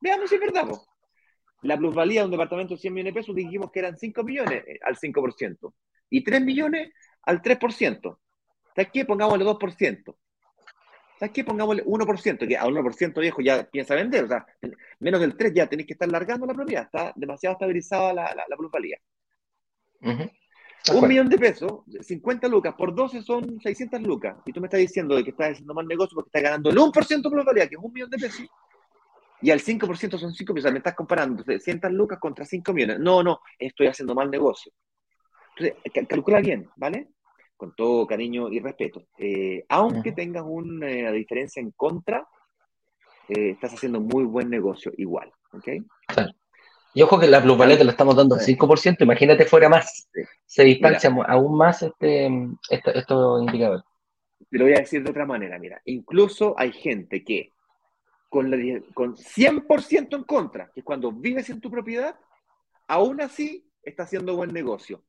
Veamos si es verdad, pues la plusvalía de un departamento de 100 millones de pesos dijimos que eran 5 millones eh, al 5% y 3 millones al 3%. ¿Sabes qué? Pongámosle 2%. ¿Sabes qué? Pongámosle 1%, que a 1% viejo ya piensa vender. O sea, menos del 3 ya tenéis que estar largando la propiedad. Está demasiado estabilizada la, la, plusvalía. Un millón de pesos, 50 lucas, por 12 son 600 lucas. Y tú me estás diciendo de que estás haciendo mal negocio porque estás ganando el 1% de plusvalía, que es un millón de pesos y al 5% son 5 millones. me estás comparando 600 lucas contra 5 millones. No, no, estoy haciendo mal negocio. Entonces, calcula bien, ¿vale? Con todo cariño y respeto. Eh, aunque tengas una diferencia en contra, eh, estás haciendo muy buen negocio igual, ¿ok? Y ojo que la plusvalía te la estamos dando al 5%, imagínate fuera más. Se distancia aún más este, este, estos indicadores. Te lo voy a decir de otra manera, mira. Incluso hay gente que con, con 100% en contra, que cuando vives en tu propiedad, aún así está haciendo buen negocio.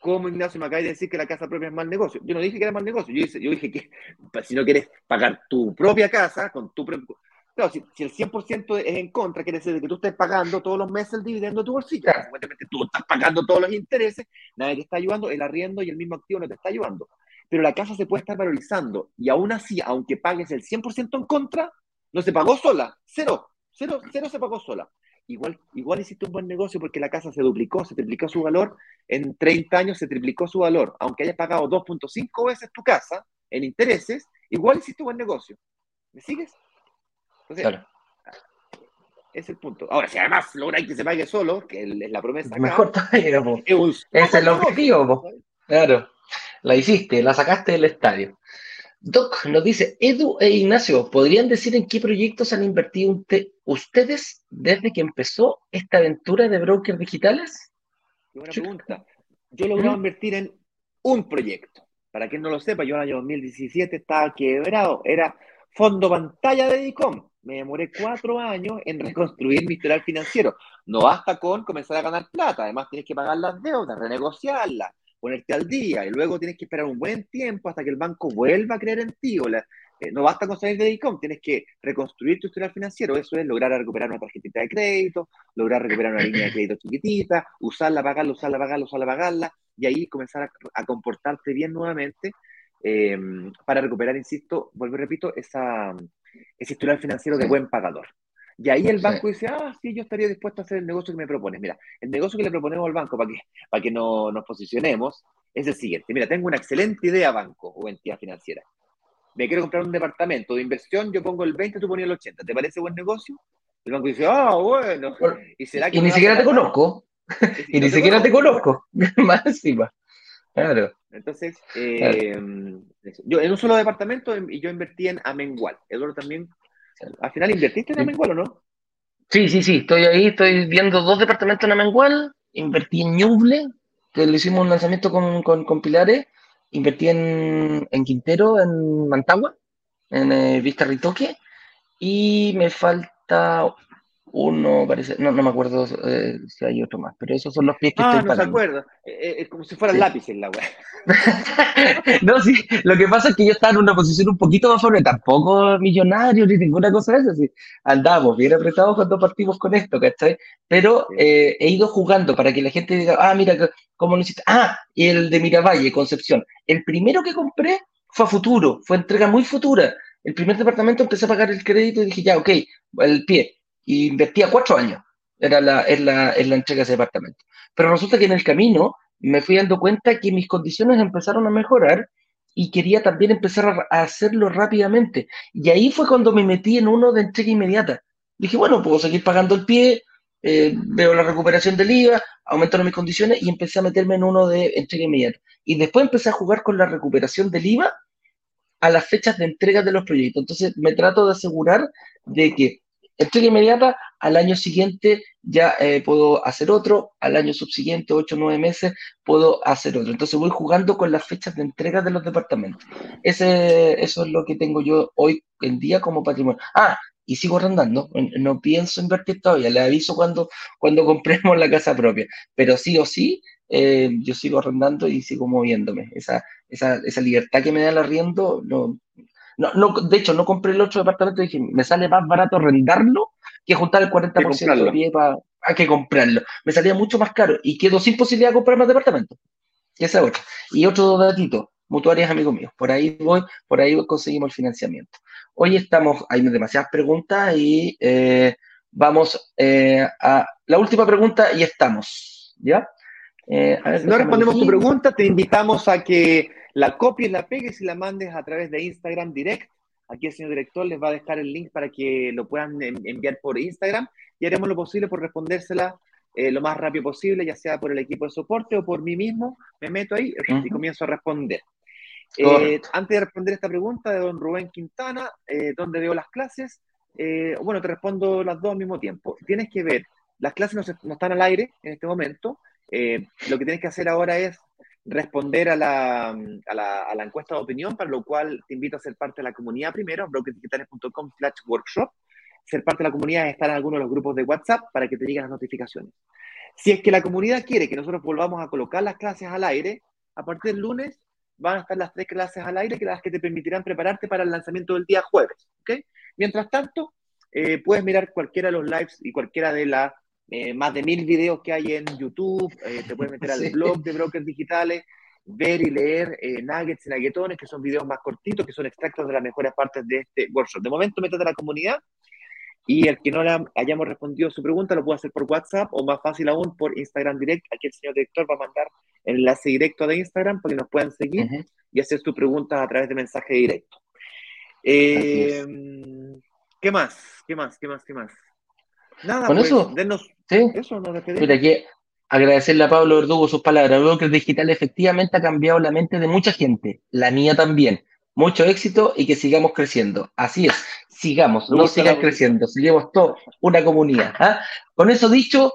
Como Ignacio me acaba de decir que la casa propia es mal negocio. Yo no dije que era mal negocio, yo, yo dije que si no quieres pagar tu propia casa, con tu Claro, si, el 100% es en contra, quiere decir que tú estés pagando todos los meses el dividendo de tu bolsillo. Tú estás pagando todos los intereses, nadie te está ayudando, el arriendo y el mismo activo no te está ayudando. Pero la casa se puede estar valorizando y aún así, aunque pagues el 100% en contra, no se pagó sola, cero, cero, cero se pagó sola. Igual, igual hiciste un buen negocio porque la casa se duplicó, se triplicó su valor, en 30 años se triplicó su valor. Aunque hayas pagado 2.5 veces tu casa en intereses, igual hiciste un buen negocio. ¿Me sigues? claro. Es el punto. Ahora, si además lográis que se pague solo, que es la promesa. Mejor todavía, es, es el objetivo, Claro. La hiciste, la sacaste del estadio. Doc nos dice, Edu e Ignacio, ¿podrían decir en qué proyectos han invertido ustedes desde que empezó esta aventura de brokers digitales? buena pregunta. Yo logré invertir en un proyecto. Para quien no lo sepa, yo en el año 2017 estaba quebrado. Era fondo pantalla de DICOM. Me demoré cuatro años en reconstruir mi historial financiero. No basta con comenzar a ganar plata. Además, tienes que pagar las deudas, renegociarlas, ponerte al día y luego tienes que esperar un buen tiempo hasta que el banco vuelva a creer en ti. O eh, no basta con salir de ICOM, tienes que reconstruir tu historial financiero. Eso es lograr recuperar una tarjetita de crédito, lograr recuperar una línea de crédito chiquitita, usarla, pagarla, usarla, pagarla, usarla, pagarla, y ahí comenzar a, comportarte bien nuevamente em, para recuperar, insisto, vuelvo y repito, esa, ese historial financiero de buen pagador. Y ahí el banco dice, ah, sí, yo estaría dispuesto a hacer el negocio que me propones. Mira, el negocio que le proponemos al banco para que, para que no, nos posicionemos es el siguiente. Mira, tengo una excelente idea, banco o entidad financiera. Me quiero comprar un departamento de inversión, yo pongo el 20, tú ponías el 80. ¿Te parece buen negocio? El banco dice, ah, bueno. ¿Y, será que y ni siquiera te conozco. y ni siquiera te conozco. Más encima. Claro. Entonces, eh, yo en un solo departamento y yo invertí en Amengual. Eduardo también. Al final invertiste en Amengual o no? Sí, sí, sí. Estoy ahí, estoy viendo dos departamentos en Amengual. Invertí en Ñuble, que le hicimos un lanzamiento con, con, Pilares. Invertí en, en, Quintero, en Mantagua, en eh, Vista Ritoque. Y me falta uno, parece, no, no me acuerdo eh, si hay otro más, pero esos son los pies que ah, estoy no se acuerda, eh, eh, es como si fuera el lápiz en la web. no, sí, lo que pasa es que yo estaba en una posición un poquito más fuerte, tampoco millonario ni ninguna cosa de eso, sí. andamos bien apretados cuando partimos con esto, ¿cachai? Pero he ido jugando para que la gente diga, ah, mira, ¿cómo lo hiciste? Ah, y el de Miravalle, Concepción. El primero que compré fue a futuro, fue entrega muy futura. El primer departamento empecé a pagar el crédito y dije, ya, ok, el pie y invertía cuatro años, era la, en, la, la entrega de ese departamento. Pero resulta que en el camino me fui dando cuenta que mis condiciones empezaron a mejorar y quería también empezar a, hacerlo rápidamente. Y ahí fue cuando me metí en uno de entrega inmediata. Dije, bueno, puedo seguir pagando el pie, eh, veo la recuperación del IVA, aumentaron mis condiciones y empecé a meterme en uno de entrega inmediata. Y después empecé a jugar con la recuperación del IVA a las fechas de entrega de los proyectos. Entonces me trato de asegurar de que entrega inmediata, al año siguiente ya eh, puedo hacer otro, al año subsiguiente, 8 o 9 meses, puedo hacer otro. Entonces voy jugando con las fechas de entrega de los departamentos. Ese, eso es lo que tengo yo hoy en día como patrimonio. Ah, y sigo arrendando, no pienso invertir todavía, le aviso cuando, cuando compremos la casa propia, pero sí o sí, eh, yo sigo arrendando y sigo moviéndome. Esa, esa, esa libertad que me da el arriendo, no, no, no, de hecho, no compré el otro departamento y dije, me sale más barato arrendarlo que juntar el 40% de pie para que comprarlo. Me salía mucho más caro y quedo sin posibilidad de comprar más departamentos. Esa es otra. Y otro datito, mutuarias amigos míos. Por ahí voy, por ahí conseguimos el financiamiento. Hoy estamos, hay demasiadas preguntas y eh, vamos eh, a la última pregunta y estamos. ¿Ya? Eh, no respondemos tu pregunta, te invitamos a que la copies, la pegues y la mandes a través de Instagram Direct. Aquí el señor director les va a dejar el link para que lo puedan enviar por Instagram y haremos lo posible por respondérsela eh, lo más rápido posible, ya sea por el equipo de soporte o por mí mismo. Me meto ahí y comienzo a responder. Eh, antes de responder esta pregunta de don Rubén Quintana, eh, ¿dónde veo las clases? bueno, te respondo las dos al mismo tiempo. Tienes que ver, las clases no, no están al aire en este momento. lo que tienes que hacer ahora es responder a la, a, la, a la, encuesta de opinión, para lo cual te invito a ser parte de la comunidad primero, brokerdigitales.com slash workshop. Ser parte de la comunidad es estar en alguno de los grupos de WhatsApp para que te lleguen las notificaciones. Si es que la comunidad quiere que nosotros volvamos a colocar las clases al aire, a partir del lunes van a estar las tres clases al aire, que las que te permitirán prepararte para el lanzamiento del día jueves. ¿okay? Mientras tanto, eh, puedes mirar cualquiera de los lives y cualquiera de las eh, más de mil videos que hay en YouTube, eh, te puedes meter al blog de Brokers Digitales, ver y leer eh, nuggets y nuggetones, que son videos más cortitos, que son extractos de las mejores partes de este workshop. De momento, métete a la comunidad y el que no le hayamos respondido su pregunta lo puede hacer por WhatsApp o más fácil aún por Instagram Direct. Aquí el señor director va a mandar el enlace directo de Instagram para que nos puedan seguir y hacer sus preguntas a través de mensaje directo. ¿Qué más? ¿Qué más? ¿Qué más? ¿Qué más? Nada, Con pues, eso, ¿sí? eso Mira, que agradecerle a Pablo Verdugo sus palabras. Veo que el digital efectivamente ha cambiado la mente de mucha gente, la mía también. Mucho éxito y que sigamos creciendo. Así es, sigamos, no sigan creciendo, sigamos todos una comunidad. ¿ah? Con eso dicho,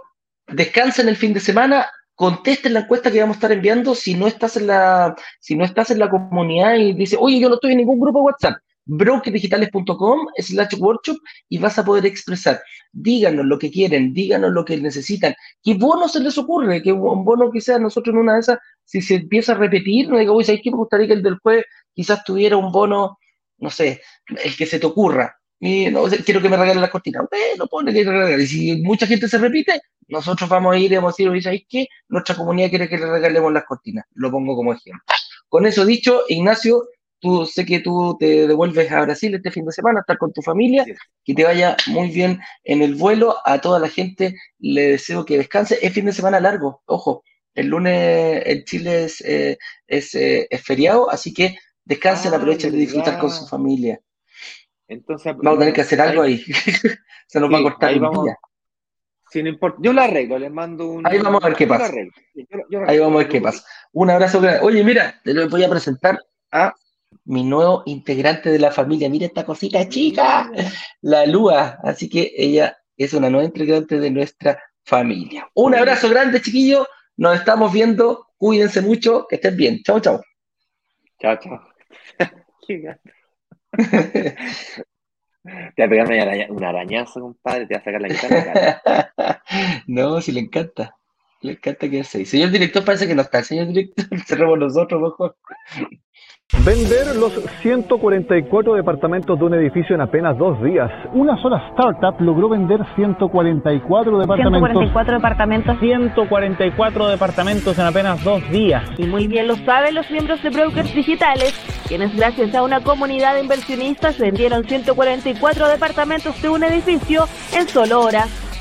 descansen el fin de semana, contesten la encuesta que vamos a estar enviando si no estás en la, si no estás en la comunidad y dice, oye, yo no estoy en ningún grupo de WhatsApp brokerdigitales.com slash workshop y vas a poder expresar. Díganos lo que quieren, díganos lo que necesitan. ¿Qué bono se les ocurre? Un bono sea nosotros en una de esas, si se empieza a repetir, no digo, oye, ¿sabes qué? Me gustaría que el del jueves quizás tuviera un bono, no sé, el que se te ocurra. Y no, quiero que me regalen la cortina. Bueno, pone que regale. Y si mucha gente se repite, nosotros vamos a ir y vamos a decir, ¿sabes qué? Nuestra comunidad quiere que le regalemos las cortinas. Lo pongo como ejemplo. Con eso dicho, Ignacio, Tú, sé que tú te devuelves a Brasil este fin de semana, a estar con tu familia, que te vaya muy bien en el vuelo. A toda la gente le deseo que descanse. Es fin de semana largo, ojo. El lunes en Chile es, eh, eh, es, feriado, así que descansen, ah, aprovechen de disfrutar con su familia. Entonces, vamos a tener que hacer algo ahí. Se nos va a cortar el día. Sí, no importa. Yo lo arreglo, les mando un. Ahí vamos a ver qué pasa. Ahí vamos a ver qué pasa. Un abrazo grande. Oye, mira, te voy a presentar a mi nuevo integrante de la familia. Mira esta cosita chica, la Lua. Así que ella es una nueva integrante de nuestra familia. Un abrazo grande, chiquillo. Nos estamos viendo. Cuídense mucho. Que estén bien. Chao, chao. Chao, chao. Te va a pegar un arañazo, compadre, te va a sacar la guitarra. no, si le encanta. Le encanta que ahí. Señor director, parece que no está. Señor director, cerramos nosotros mejor. Vender los 144 departamentos de un edificio en apenas dos días. Una sola startup logró vender 144 departamentos. 144 departamentos. 144 departamentos en apenas dos días. Y muy bien lo saben los miembros de Brokers Digitales, quienes gracias a una comunidad de inversionistas vendieron 144 departamentos de un edificio en solo horas.